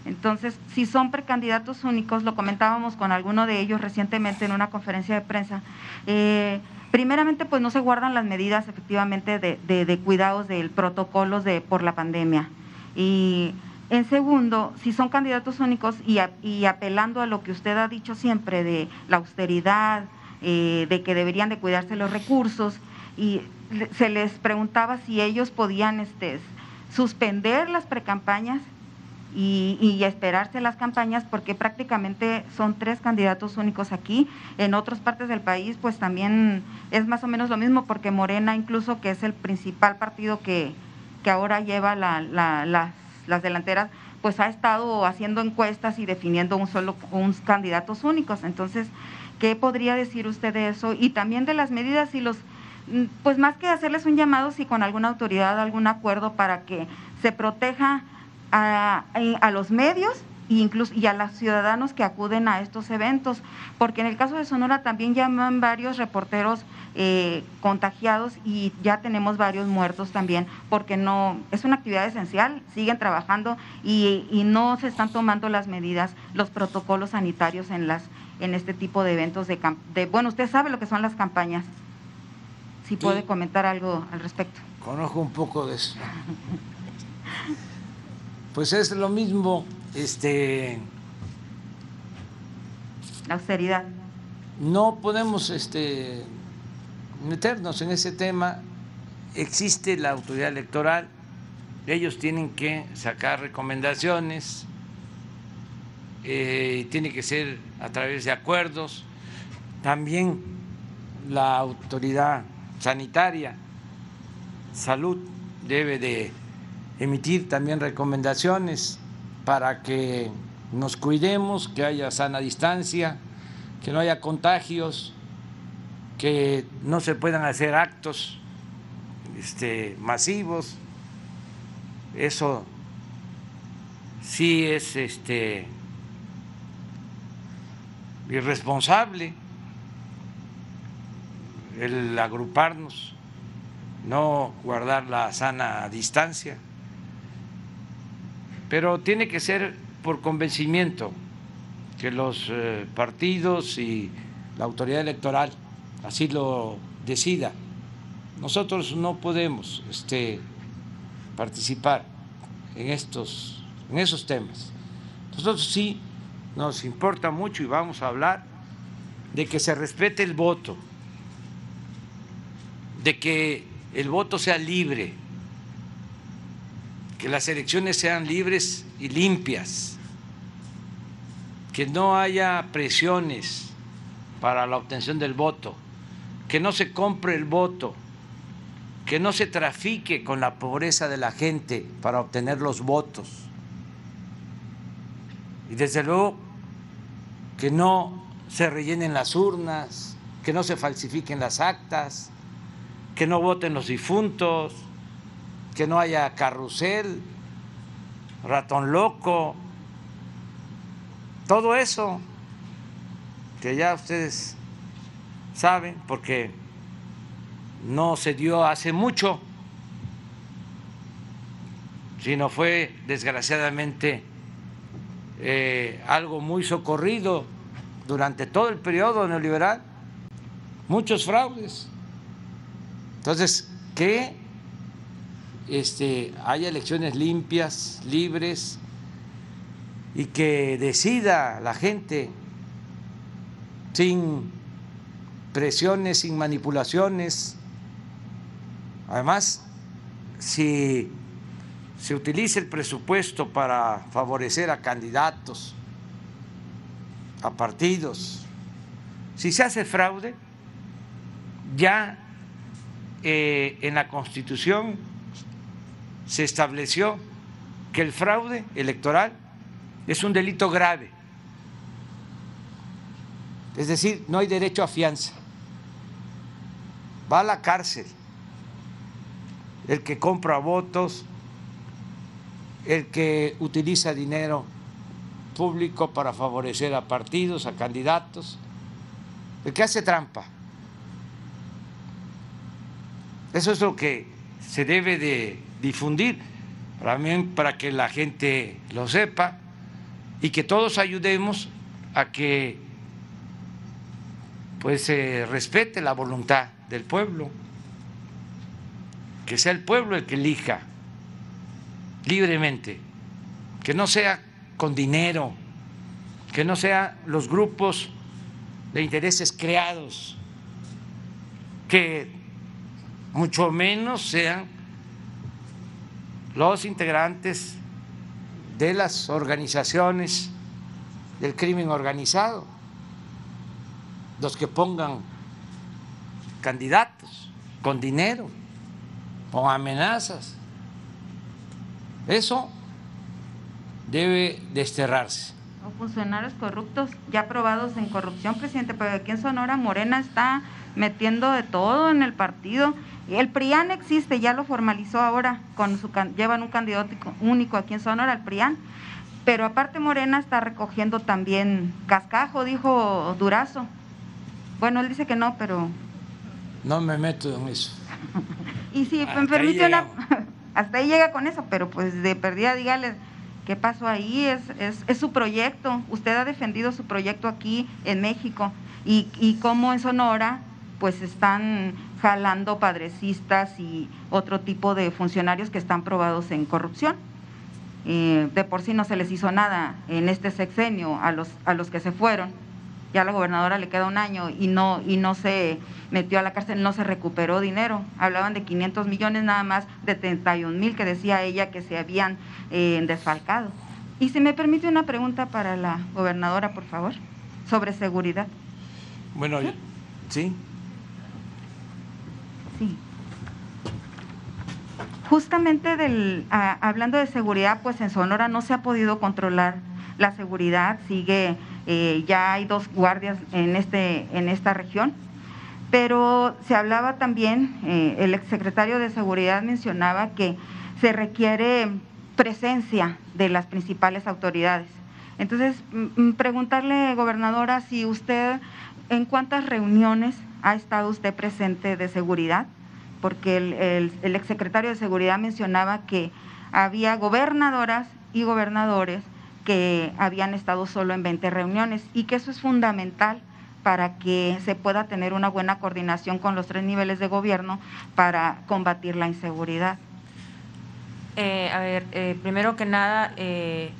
Entonces, si son precandidatos únicos, lo comentábamos con alguno de ellos recientemente en una conferencia de prensa, eh, primeramente pues no se guardan las medidas efectivamente de, de, de cuidados del protocolos de, por la pandemia. Y en segundo, si son candidatos únicos y, apelando a lo que usted ha dicho siempre de la austeridad, eh, de que deberían de cuidarse los recursos, y se les preguntaba si ellos podían este, suspender las precampañas y, esperarse las campañas porque prácticamente son tres candidatos únicos aquí. En otras partes del país pues también es más o menos lo mismo porque Morena incluso que es el principal partido que, que ahora lleva las, las delanteras pues ha estado haciendo encuestas y definiendo un solo unos candidatos únicos. Entonces, ¿qué podría decir usted de eso? Y también de las medidas y los pues más que hacerles un llamado, si con alguna autoridad, algún acuerdo para que se proteja a, a los medios e incluso, y a los ciudadanos que acuden a estos eventos, porque en el caso de Sonora también llaman varios reporteros eh, contagiados y ya tenemos varios muertos también, porque no es una actividad esencial, siguen trabajando y, y, no se están tomando las medidas, los protocolos sanitarios en las en este tipo de eventos de, de bueno, usted sabe lo que son las campañas. Si puede comentar algo al respecto. Conozco un poco de eso. Pues es lo mismo, este. La austeridad. No podemos este, meternos en ese tema. Existe la autoridad electoral, ellos tienen que sacar recomendaciones, eh, tiene que ser a través de acuerdos. También la autoridad sanitaria, salud, debe de emitir también recomendaciones para que nos cuidemos, que haya sana distancia, que no haya contagios, que no se puedan hacer actos este, masivos. Eso sí es este, irresponsable el agruparnos, no guardar la sana distancia pero tiene que ser por convencimiento que los eh, partidos y la autoridad electoral así lo decida. Nosotros no podemos este, participar en estos, en esos temas. Nosotros sí nos importa mucho y vamos a hablar de que se respete el voto, de que el voto sea libre, que las elecciones sean libres y limpias, que no haya presiones para la obtención del voto, que no se compre el voto, que no se trafique con la pobreza de la gente para obtener los votos. Y desde luego que no se rellenen las urnas, que no se falsifiquen las actas, que no voten los difuntos, que no haya carrusel, ratón loco, todo eso que ya ustedes saben, porque no se dio hace mucho, sino fue desgraciadamente eh, algo muy socorrido durante todo el periodo neoliberal, muchos fraudes. Entonces, ¿qué este, haya elecciones limpias, libres y que decida la gente sin presiones, sin manipulaciones. Además, si se utiliza el presupuesto para favorecer a candidatos, a partidos, si se hace fraude, ya eh, en la Constitución se estableció que el fraude electoral es un delito grave. Es decir, no hay derecho a fianza. Va a la cárcel el que compra votos, el que utiliza dinero público para favorecer a partidos, a candidatos, el que hace trampa. Eso es lo que se debe de difundir, también para que la gente lo sepa y que todos ayudemos a que pues se respete la voluntad del pueblo, que sea el pueblo el que elija libremente, que no sea con dinero, que no sean los grupos de intereses creados, que mucho menos sean los integrantes de las organizaciones del crimen organizado, los que pongan candidatos con dinero, con amenazas. Eso debe desterrarse. O funcionarios corruptos ya probados en corrupción, presidente, pero aquí en Sonora Morena está metiendo de todo en el partido. El PRIAN existe, ya lo formalizó ahora, con su, llevan un candidato único aquí en Sonora, el PRIAN. Pero aparte Morena está recogiendo también cascajo, dijo Durazo. Bueno, él dice que no, pero... No me meto en eso. y si me permite una... hasta ahí llega con eso, pero pues de perdida dígale qué pasó ahí, es, es, es, su proyecto. Usted ha defendido su proyecto aquí en México y, y cómo en Sonora pues están jalando padrecistas y otro tipo de funcionarios que están probados en corrupción. Eh, de por sí no se les hizo nada en este sexenio a los, a los que se fueron. Ya a la gobernadora le queda un año y no, y no se metió a la cárcel, no se recuperó dinero. Hablaban de 500 millones nada más de 31 mil que decía ella que se habían eh, desfalcado. Y si me permite una pregunta para la gobernadora, por favor, sobre seguridad. Bueno, ¿sí? Sí justamente del, hablando de seguridad, pues en Sonora no se ha podido controlar la seguridad, sigue, eh, ya hay dos guardias en, este, en esta región, pero se hablaba también, eh, el exsecretario de Seguridad mencionaba que se requiere presencia de las principales autoridades. Entonces, preguntarle, gobernadora, si usted, ¿en cuántas reuniones ha estado usted presente de seguridad? porque el, el, exsecretario de Seguridad mencionaba que había gobernadoras y gobernadores que habían estado solo en 20 reuniones y que eso es fundamental para que se pueda tener una buena coordinación con los tres niveles de gobierno para combatir la inseguridad. Eh, a ver, eh, primero que nada, eh,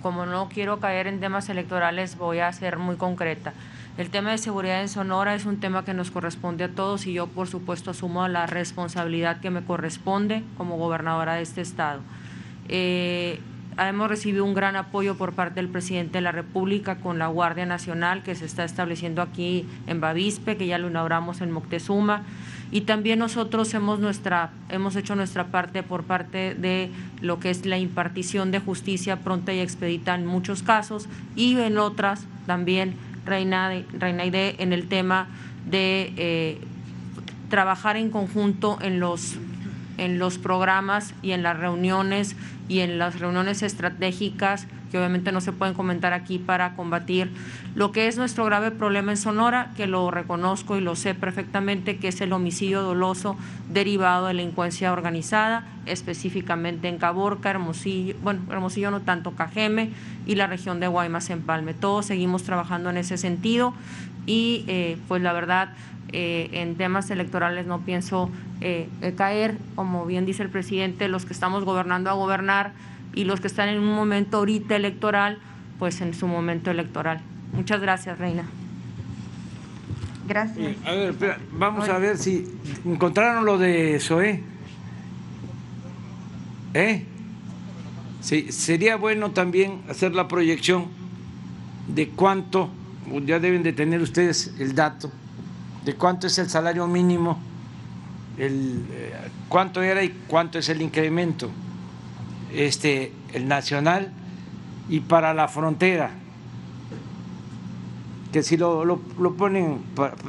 como no quiero caer en temas electorales, voy a ser muy concreta. El tema de seguridad en Sonora es un tema que nos corresponde a todos y yo, por supuesto, asumo la responsabilidad que me corresponde como gobernadora de este estado. Eh, hemos recibido un gran apoyo por parte del presidente de la República con la Guardia Nacional que se está estableciendo aquí en Bavispe, que ya lo inauguramos en Moctezuma. Y también nosotros hemos, nuestra, hemos hecho nuestra parte por parte de lo que es la impartición de justicia pronta y expedita en muchos casos y en otras también Reina, Reina en el tema de eh, trabajar en conjunto en los, en los programas y en las reuniones y en las reuniones estratégicas que obviamente no se pueden comentar aquí para combatir lo que es nuestro grave problema en Sonora, que lo reconozco y lo sé perfectamente, que es el homicidio doloso derivado de delincuencia organizada, específicamente en Caborca, Hermosillo, bueno, Hermosillo no tanto, Cajeme y la región de Guaymas, Empalme. Todos seguimos trabajando en ese sentido y eh, pues la verdad eh, en temas electorales no pienso eh, caer, como bien dice el presidente, los que estamos gobernando a gobernar y los que están en un momento ahorita electoral, pues en su momento electoral. Muchas gracias, Reina. Gracias. a ver, espera, vamos a ver si encontraron lo de SOE. ¿Eh? Sí, sería bueno también hacer la proyección de cuánto, ya deben de tener ustedes el dato, de cuánto es el salario mínimo, el, eh, cuánto era y cuánto es el incremento este, el nacional y para la frontera, que si lo, lo, ponen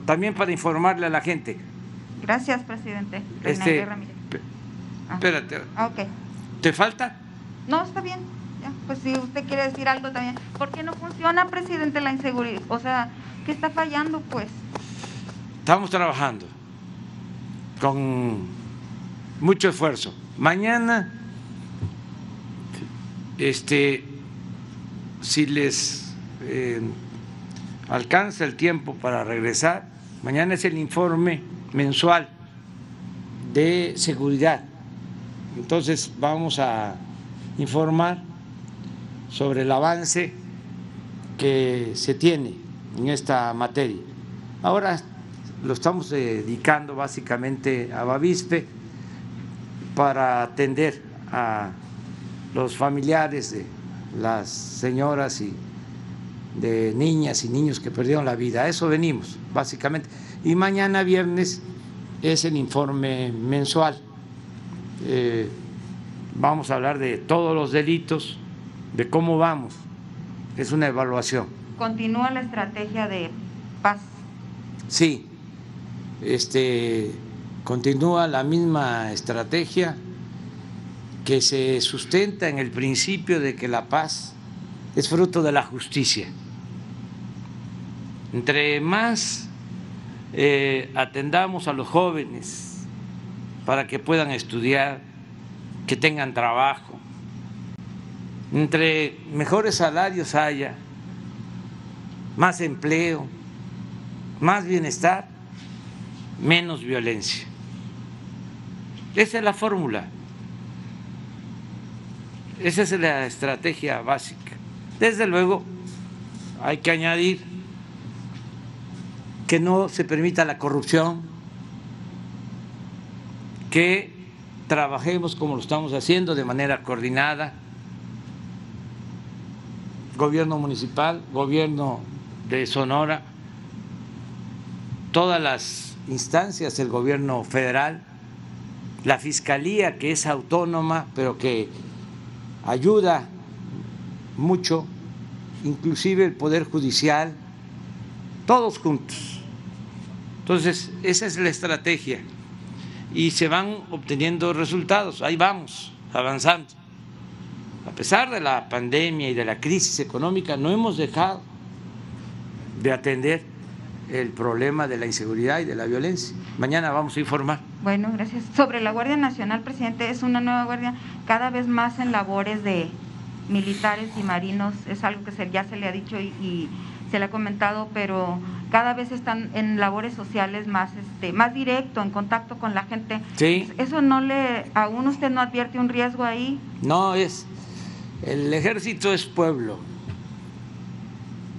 también para informarle a la gente. Gracias, presidente. Este, ah. Espérate. Ah, okay. ¿Te falta? No, está bien. pues si usted quiere decir algo también. ¿Por qué no funciona, presidente, la inseguridad? O sea, ¿qué está fallando, pues? Estamos trabajando con mucho esfuerzo. Mañana este, si les eh, alcanza el tiempo para regresar, mañana es el informe mensual de seguridad. Entonces vamos a informar sobre el avance que se tiene en esta materia. Ahora lo estamos dedicando básicamente a Bavispe para atender a los familiares de las señoras y de niñas y niños que perdieron la vida. A eso venimos, básicamente. Y mañana viernes es el informe mensual. Eh, vamos a hablar de todos los delitos, de cómo vamos. Es una evaluación. ¿Continúa la estrategia de paz? Sí, este, continúa la misma estrategia que se sustenta en el principio de que la paz es fruto de la justicia. Entre más eh, atendamos a los jóvenes para que puedan estudiar, que tengan trabajo, entre mejores salarios haya, más empleo, más bienestar, menos violencia. Esa es la fórmula. Esa es la estrategia básica. Desde luego, hay que añadir que no se permita la corrupción, que trabajemos como lo estamos haciendo de manera coordinada, gobierno municipal, gobierno de Sonora, todas las instancias del gobierno federal, la fiscalía que es autónoma, pero que ayuda mucho, inclusive el Poder Judicial, todos juntos. Entonces, esa es la estrategia y se van obteniendo resultados, ahí vamos, avanzando. A pesar de la pandemia y de la crisis económica, no hemos dejado de atender el problema de la inseguridad y de la violencia. Mañana vamos a informar. Bueno, gracias. Sobre la Guardia Nacional, presidente, es una nueva guardia cada vez más en labores de militares y marinos, es algo que se, ya se le ha dicho y, se le ha comentado, pero cada vez están en labores sociales más este más directo, en contacto con la gente. Sí. ¿Eso no le, aún usted no advierte un riesgo ahí? No, es, el ejército es pueblo,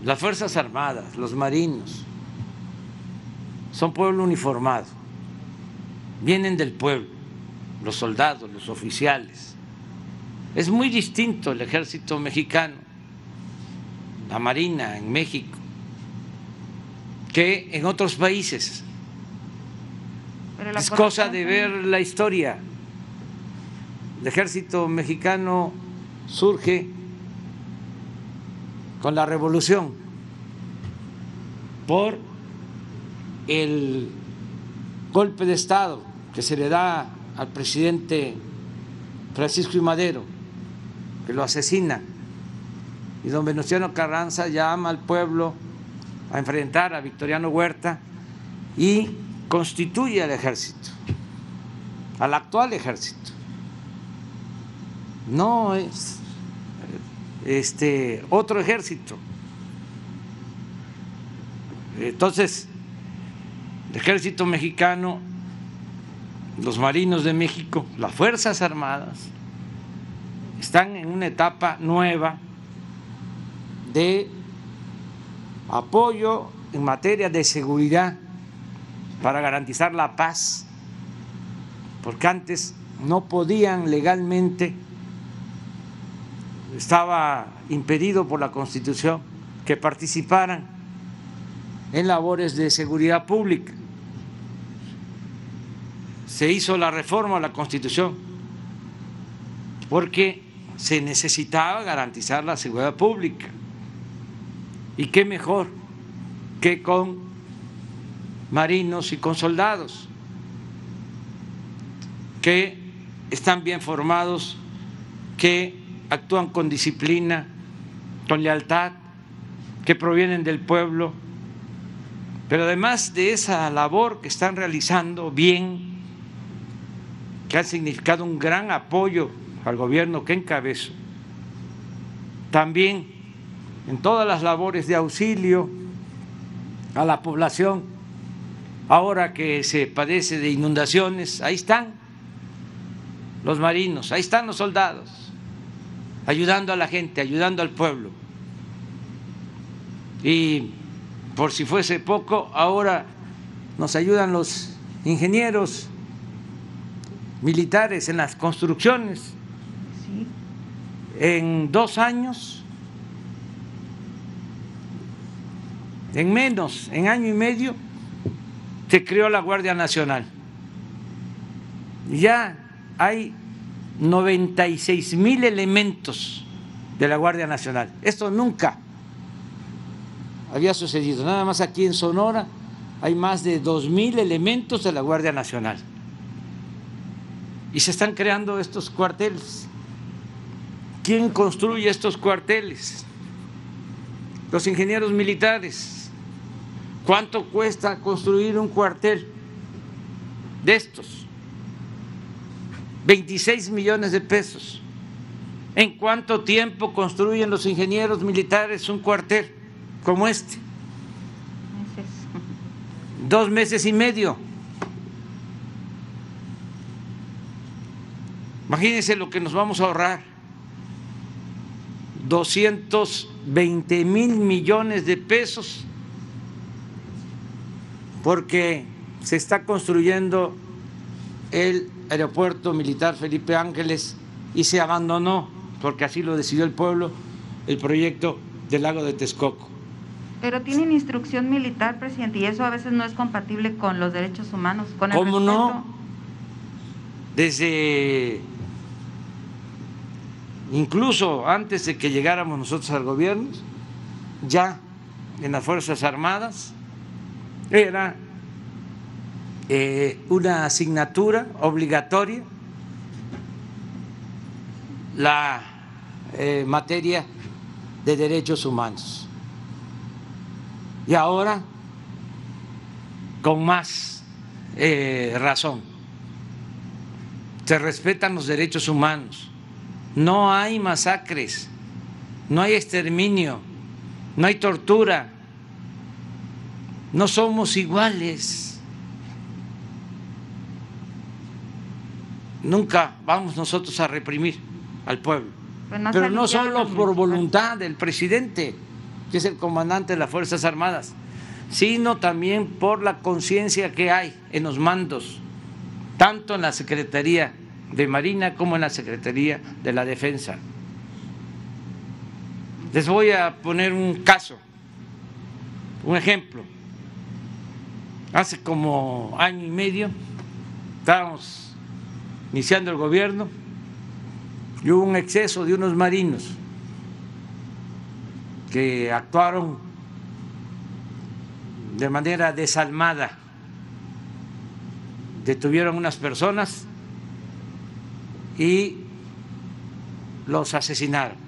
las Fuerzas Armadas, los marinos, son pueblo uniformado, vienen del pueblo, los soldados, los oficiales es muy distinto el ejército mexicano, la Marina en México, que en otros países. Es cosa de ver la historia. El ejército mexicano surge con la revolución por el golpe de Estado que se le da al presidente Francisco y Madero que lo asesina Y don Venustiano Carranza llama al pueblo a enfrentar a Victoriano Huerta y constituye al ejército, al actual ejército. No es este otro ejército. Entonces, el ejército mexicano, los marinos de México, las Fuerzas Armadas, están en una etapa nueva de apoyo en materia de seguridad para garantizar la paz, porque antes no podían legalmente, estaba impedido por la Constitución que participaran en labores de seguridad pública. Se hizo la reforma a la Constitución porque se necesitaba garantizar la seguridad pública. ¿Y qué mejor que con marinos y con soldados que están bien formados, que actúan con disciplina, con lealtad, que provienen del pueblo, pero además de esa labor que están realizando bien, que ha significado un gran apoyo al gobierno que encabezo, también en todas las labores de auxilio a la población, ahora que se padece de inundaciones, ahí están los marinos, ahí están los soldados, ayudando a la gente, ayudando al pueblo. Y por si fuese poco, ahora nos ayudan los ingenieros militares en las construcciones en dos años, en menos, en año y medio, se creó la Guardia Nacional. Ya hay 96 mil elementos de la Guardia Nacional. Esto nunca había sucedido. Nada más aquí en Sonora hay más de 2 mil elementos de la Guardia Nacional. Y se están creando estos cuarteles. ¿Quién construye estos cuarteles? Los ingenieros militares. ¿Cuánto cuesta construir un cuartel de estos? 26 millones de pesos. ¿En cuánto tiempo construyen los ingenieros militares un cuartel como este? Dos meses y medio. Imagínense lo que nos vamos a ahorrar. 220 mil millones de pesos porque se está construyendo el aeropuerto militar Felipe Ángeles y se abandonó, porque así lo decidió el pueblo, el proyecto del lago de Texcoco. Pero tienen instrucción militar, presidente, y eso a veces no es compatible con los derechos humanos. Con el ¿Cómo no? Desde incluso antes de que llegáramos nosotros al gobierno, ya en las Fuerzas Armadas era eh, una asignatura obligatoria la eh, materia de derechos humanos. Y ahora, con más eh, razón, se respetan los derechos humanos no hay masacres, no hay exterminio, no hay tortura, no somos iguales. Nunca vamos nosotros a reprimir al pueblo, pues pero no solo por voluntad del presidente, que es el comandante de las Fuerzas Armadas, sino también por la conciencia que hay en los mandos, tanto en la Secretaría de Marina como en la Secretaría de la Defensa. Les voy a poner un caso, un ejemplo. Hace como año y medio estábamos iniciando el gobierno y hubo un exceso de unos marinos que actuaron de manera desalmada. Detuvieron unas personas y los asesinaron.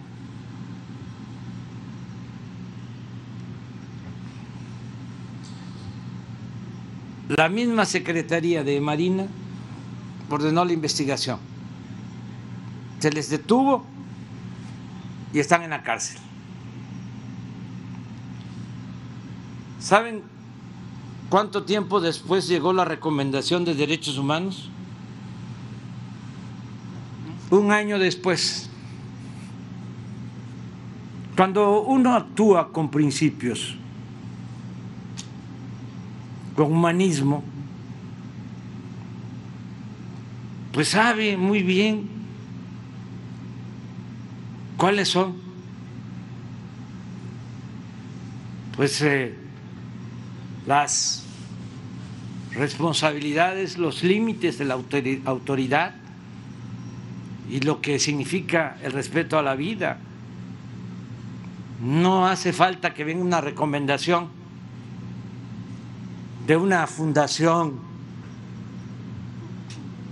La misma Secretaría de Marina ordenó la investigación. Se les detuvo y están en la cárcel. ¿Saben cuánto tiempo después llegó la recomendación de derechos humanos? Un año después. Cuando uno actúa con principios, con humanismo, pues sabe muy bien cuáles son pues eh, las responsabilidades, los límites de la autoridad y lo que significa el respeto a la vida. No hace falta que venga una recomendación de una fundación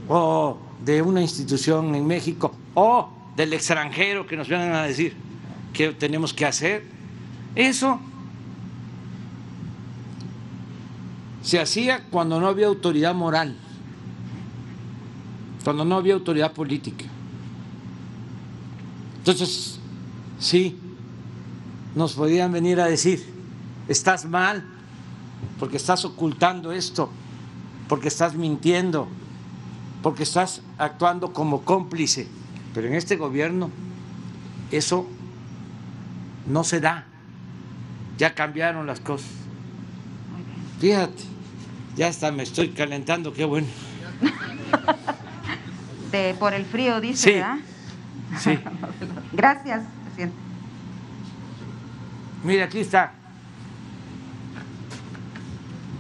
o de una institución en México o del extranjero que nos vengan a decir qué tenemos que hacer. Eso se hacía cuando no había autoridad moral, cuando no había autoridad política. Entonces, sí, nos podían venir a decir, estás mal, porque estás ocultando esto, porque estás mintiendo, porque estás actuando como cómplice. Pero en este gobierno eso no se da. Ya cambiaron las cosas. Fíjate, ya hasta me estoy calentando, qué bueno. De, por el frío, dice, Sí. Gracias, presidente. Mira, aquí está.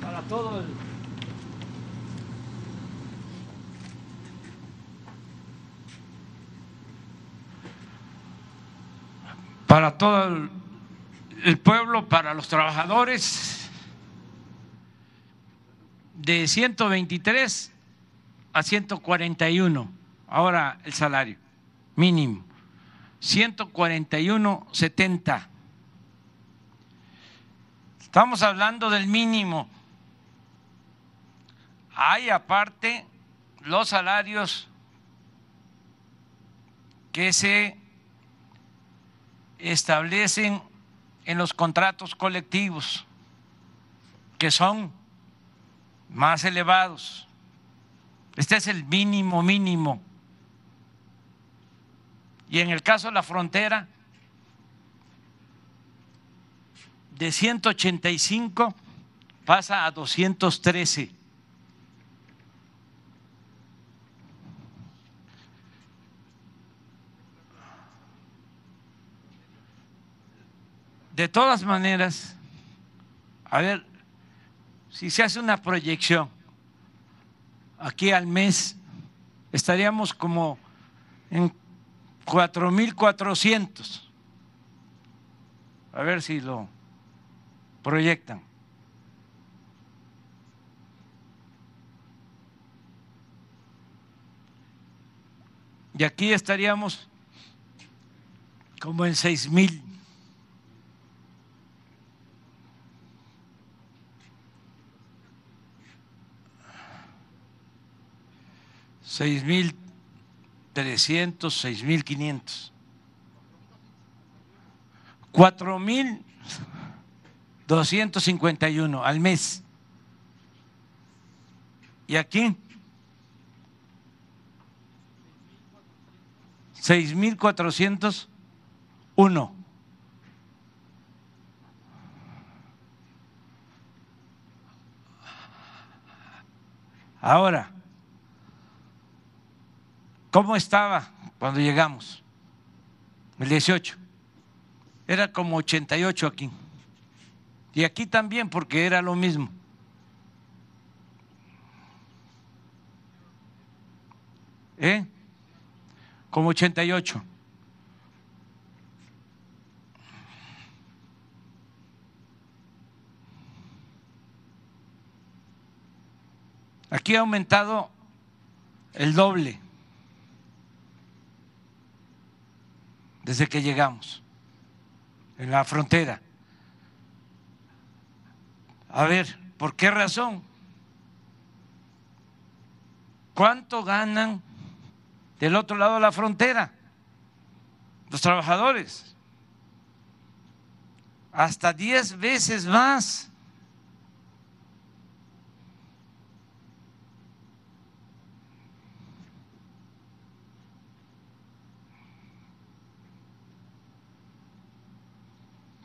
Para todo el... Para todo el, el pueblo, para los trabajadores, de 123 a 141, ahora el salario mínimo, 141.70. Estamos hablando del mínimo. Hay aparte los salarios que se establecen en los contratos colectivos, que son más elevados. Este es el mínimo mínimo. Y en el caso de la frontera, de 185 pasa a 213. De todas maneras, a ver, si se hace una proyección aquí al mes, estaríamos como en 4.400. A ver si lo proyectan. Y aquí estaríamos como en seis mil. Seis mil trescientos, seis mil quinientos. Cuatro mil doscientos cincuenta y uno al mes. Y aquí seis mil cuatrocientos uno. Ahora, ¿cómo estaba cuando llegamos? El 18. Era como 88 aquí. Y aquí también, porque era lo mismo. ¿Eh? Como 88. Aquí ha aumentado el doble desde que llegamos en la frontera. A ver, ¿por qué razón? ¿Cuánto ganan del otro lado de la frontera los trabajadores? Hasta diez veces más.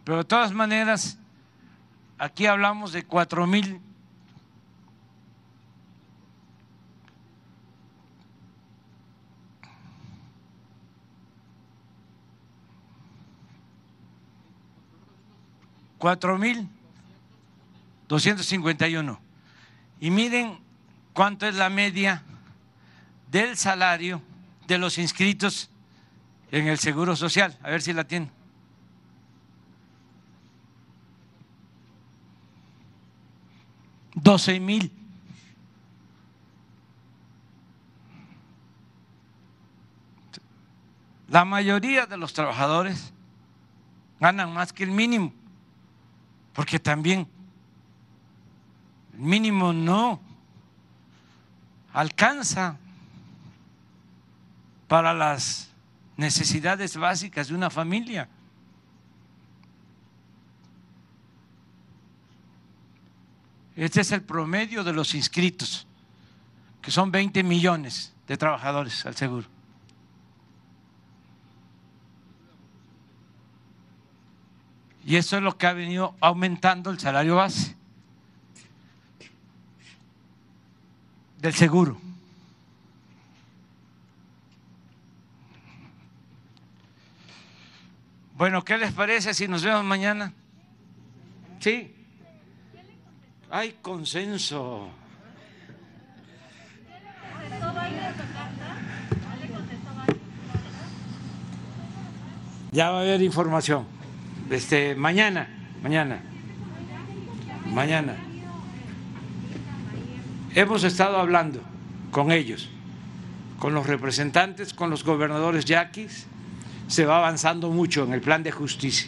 Pero de todas maneras, aquí hablamos de cuatro mil cuatro mil doscientos cincuenta y uno. Y miren cuánto es la media del salario de los inscritos en el Seguro Social. A ver si la tienen. Doce mil. La mayoría de los trabajadores ganan más que el mínimo, porque también el mínimo no alcanza para las necesidades básicas de una familia. Este es el promedio de los inscritos, que son 20 millones de trabajadores al seguro. Y eso es lo que ha venido aumentando el salario base del seguro. Bueno, ¿qué les parece si nos vemos mañana? Sí. Hay consenso. Ya va a haber información. Este, mañana, mañana, mañana. Hemos estado hablando con ellos, con los representantes, con los gobernadores yaquis. Se va avanzando mucho en el plan de justicia.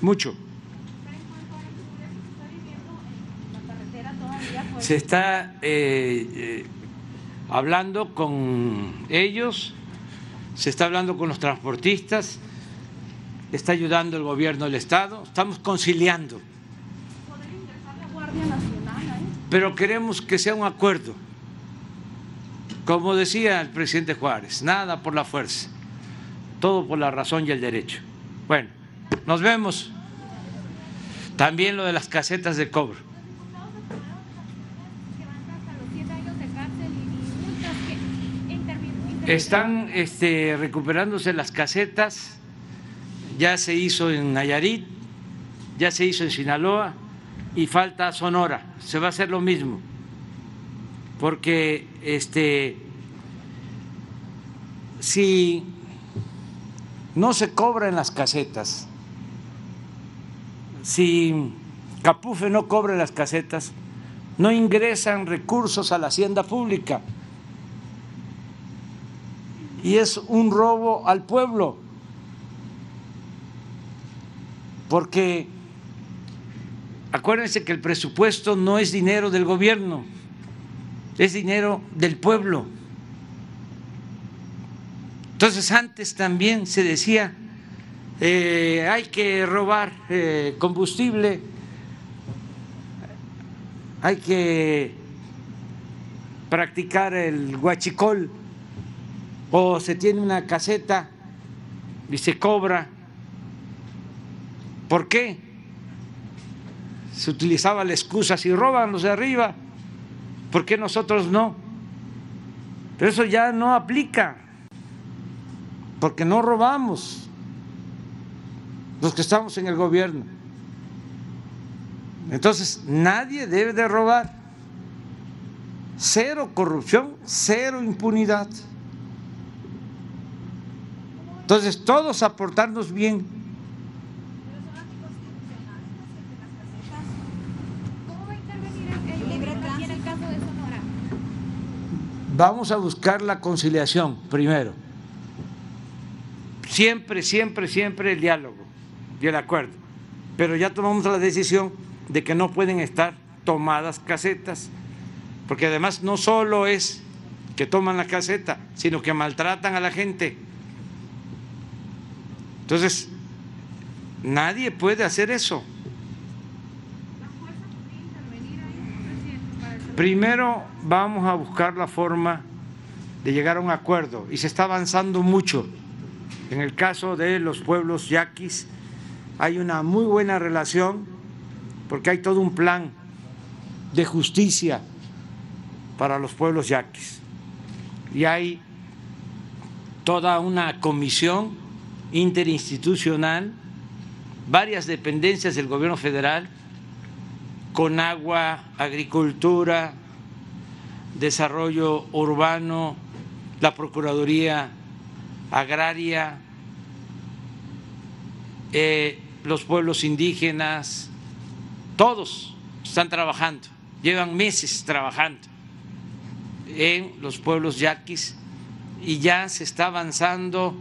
Mucho. Se está eh, eh, hablando con ellos, se está hablando con los transportistas, está ayudando el gobierno del Estado, estamos conciliando. Pero queremos que sea un acuerdo. Como decía el presidente Juárez, nada por la fuerza, todo por la razón y el derecho. Bueno, nos vemos. También lo de las casetas de cobro. Están este, recuperándose las casetas. Ya se hizo en Nayarit, ya se hizo en Sinaloa y falta Sonora. Se va a hacer lo mismo, porque este, si no se cobra en las casetas, si Capufe no cobra las casetas, no ingresan recursos a la hacienda pública y es un robo al pueblo. porque acuérdense que el presupuesto no es dinero del gobierno, es dinero del pueblo. Entonces antes también se decía, eh, hay que robar eh, combustible, hay que practicar el guachicol, o se tiene una caseta y se cobra ¿Por qué? Se utilizaba la excusa, si roban los de arriba, ¿por qué nosotros no? Pero eso ya no aplica, porque no robamos los que estamos en el gobierno. Entonces, nadie debe de robar. Cero corrupción, cero impunidad. Entonces, todos aportarnos bien Vamos a buscar la conciliación primero. Siempre, siempre, siempre el diálogo y el acuerdo. Pero ya tomamos la decisión de que no pueden estar tomadas casetas, porque además no solo es que toman la caseta, sino que maltratan a la gente. Entonces, nadie puede hacer eso. Primero vamos a buscar la forma de llegar a un acuerdo y se está avanzando mucho. En el caso de los pueblos yaquis hay una muy buena relación porque hay todo un plan de justicia para los pueblos yaquis. Y hay toda una comisión interinstitucional, varias dependencias del gobierno federal con agua, agricultura, desarrollo urbano, la Procuraduría Agraria, eh, los pueblos indígenas, todos están trabajando, llevan meses trabajando en los pueblos yaquis y ya se está avanzando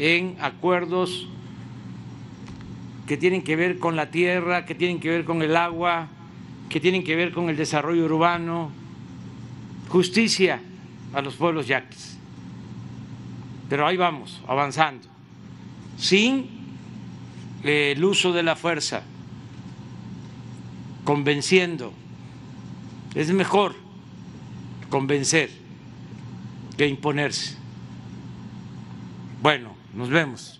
en acuerdos que tienen que ver con la tierra, que tienen que ver con el agua, que tienen que ver con el desarrollo urbano, justicia a los pueblos yaquis. Pero ahí vamos, avanzando, sin el uso de la fuerza, convenciendo. Es mejor convencer que imponerse. Bueno, nos vemos.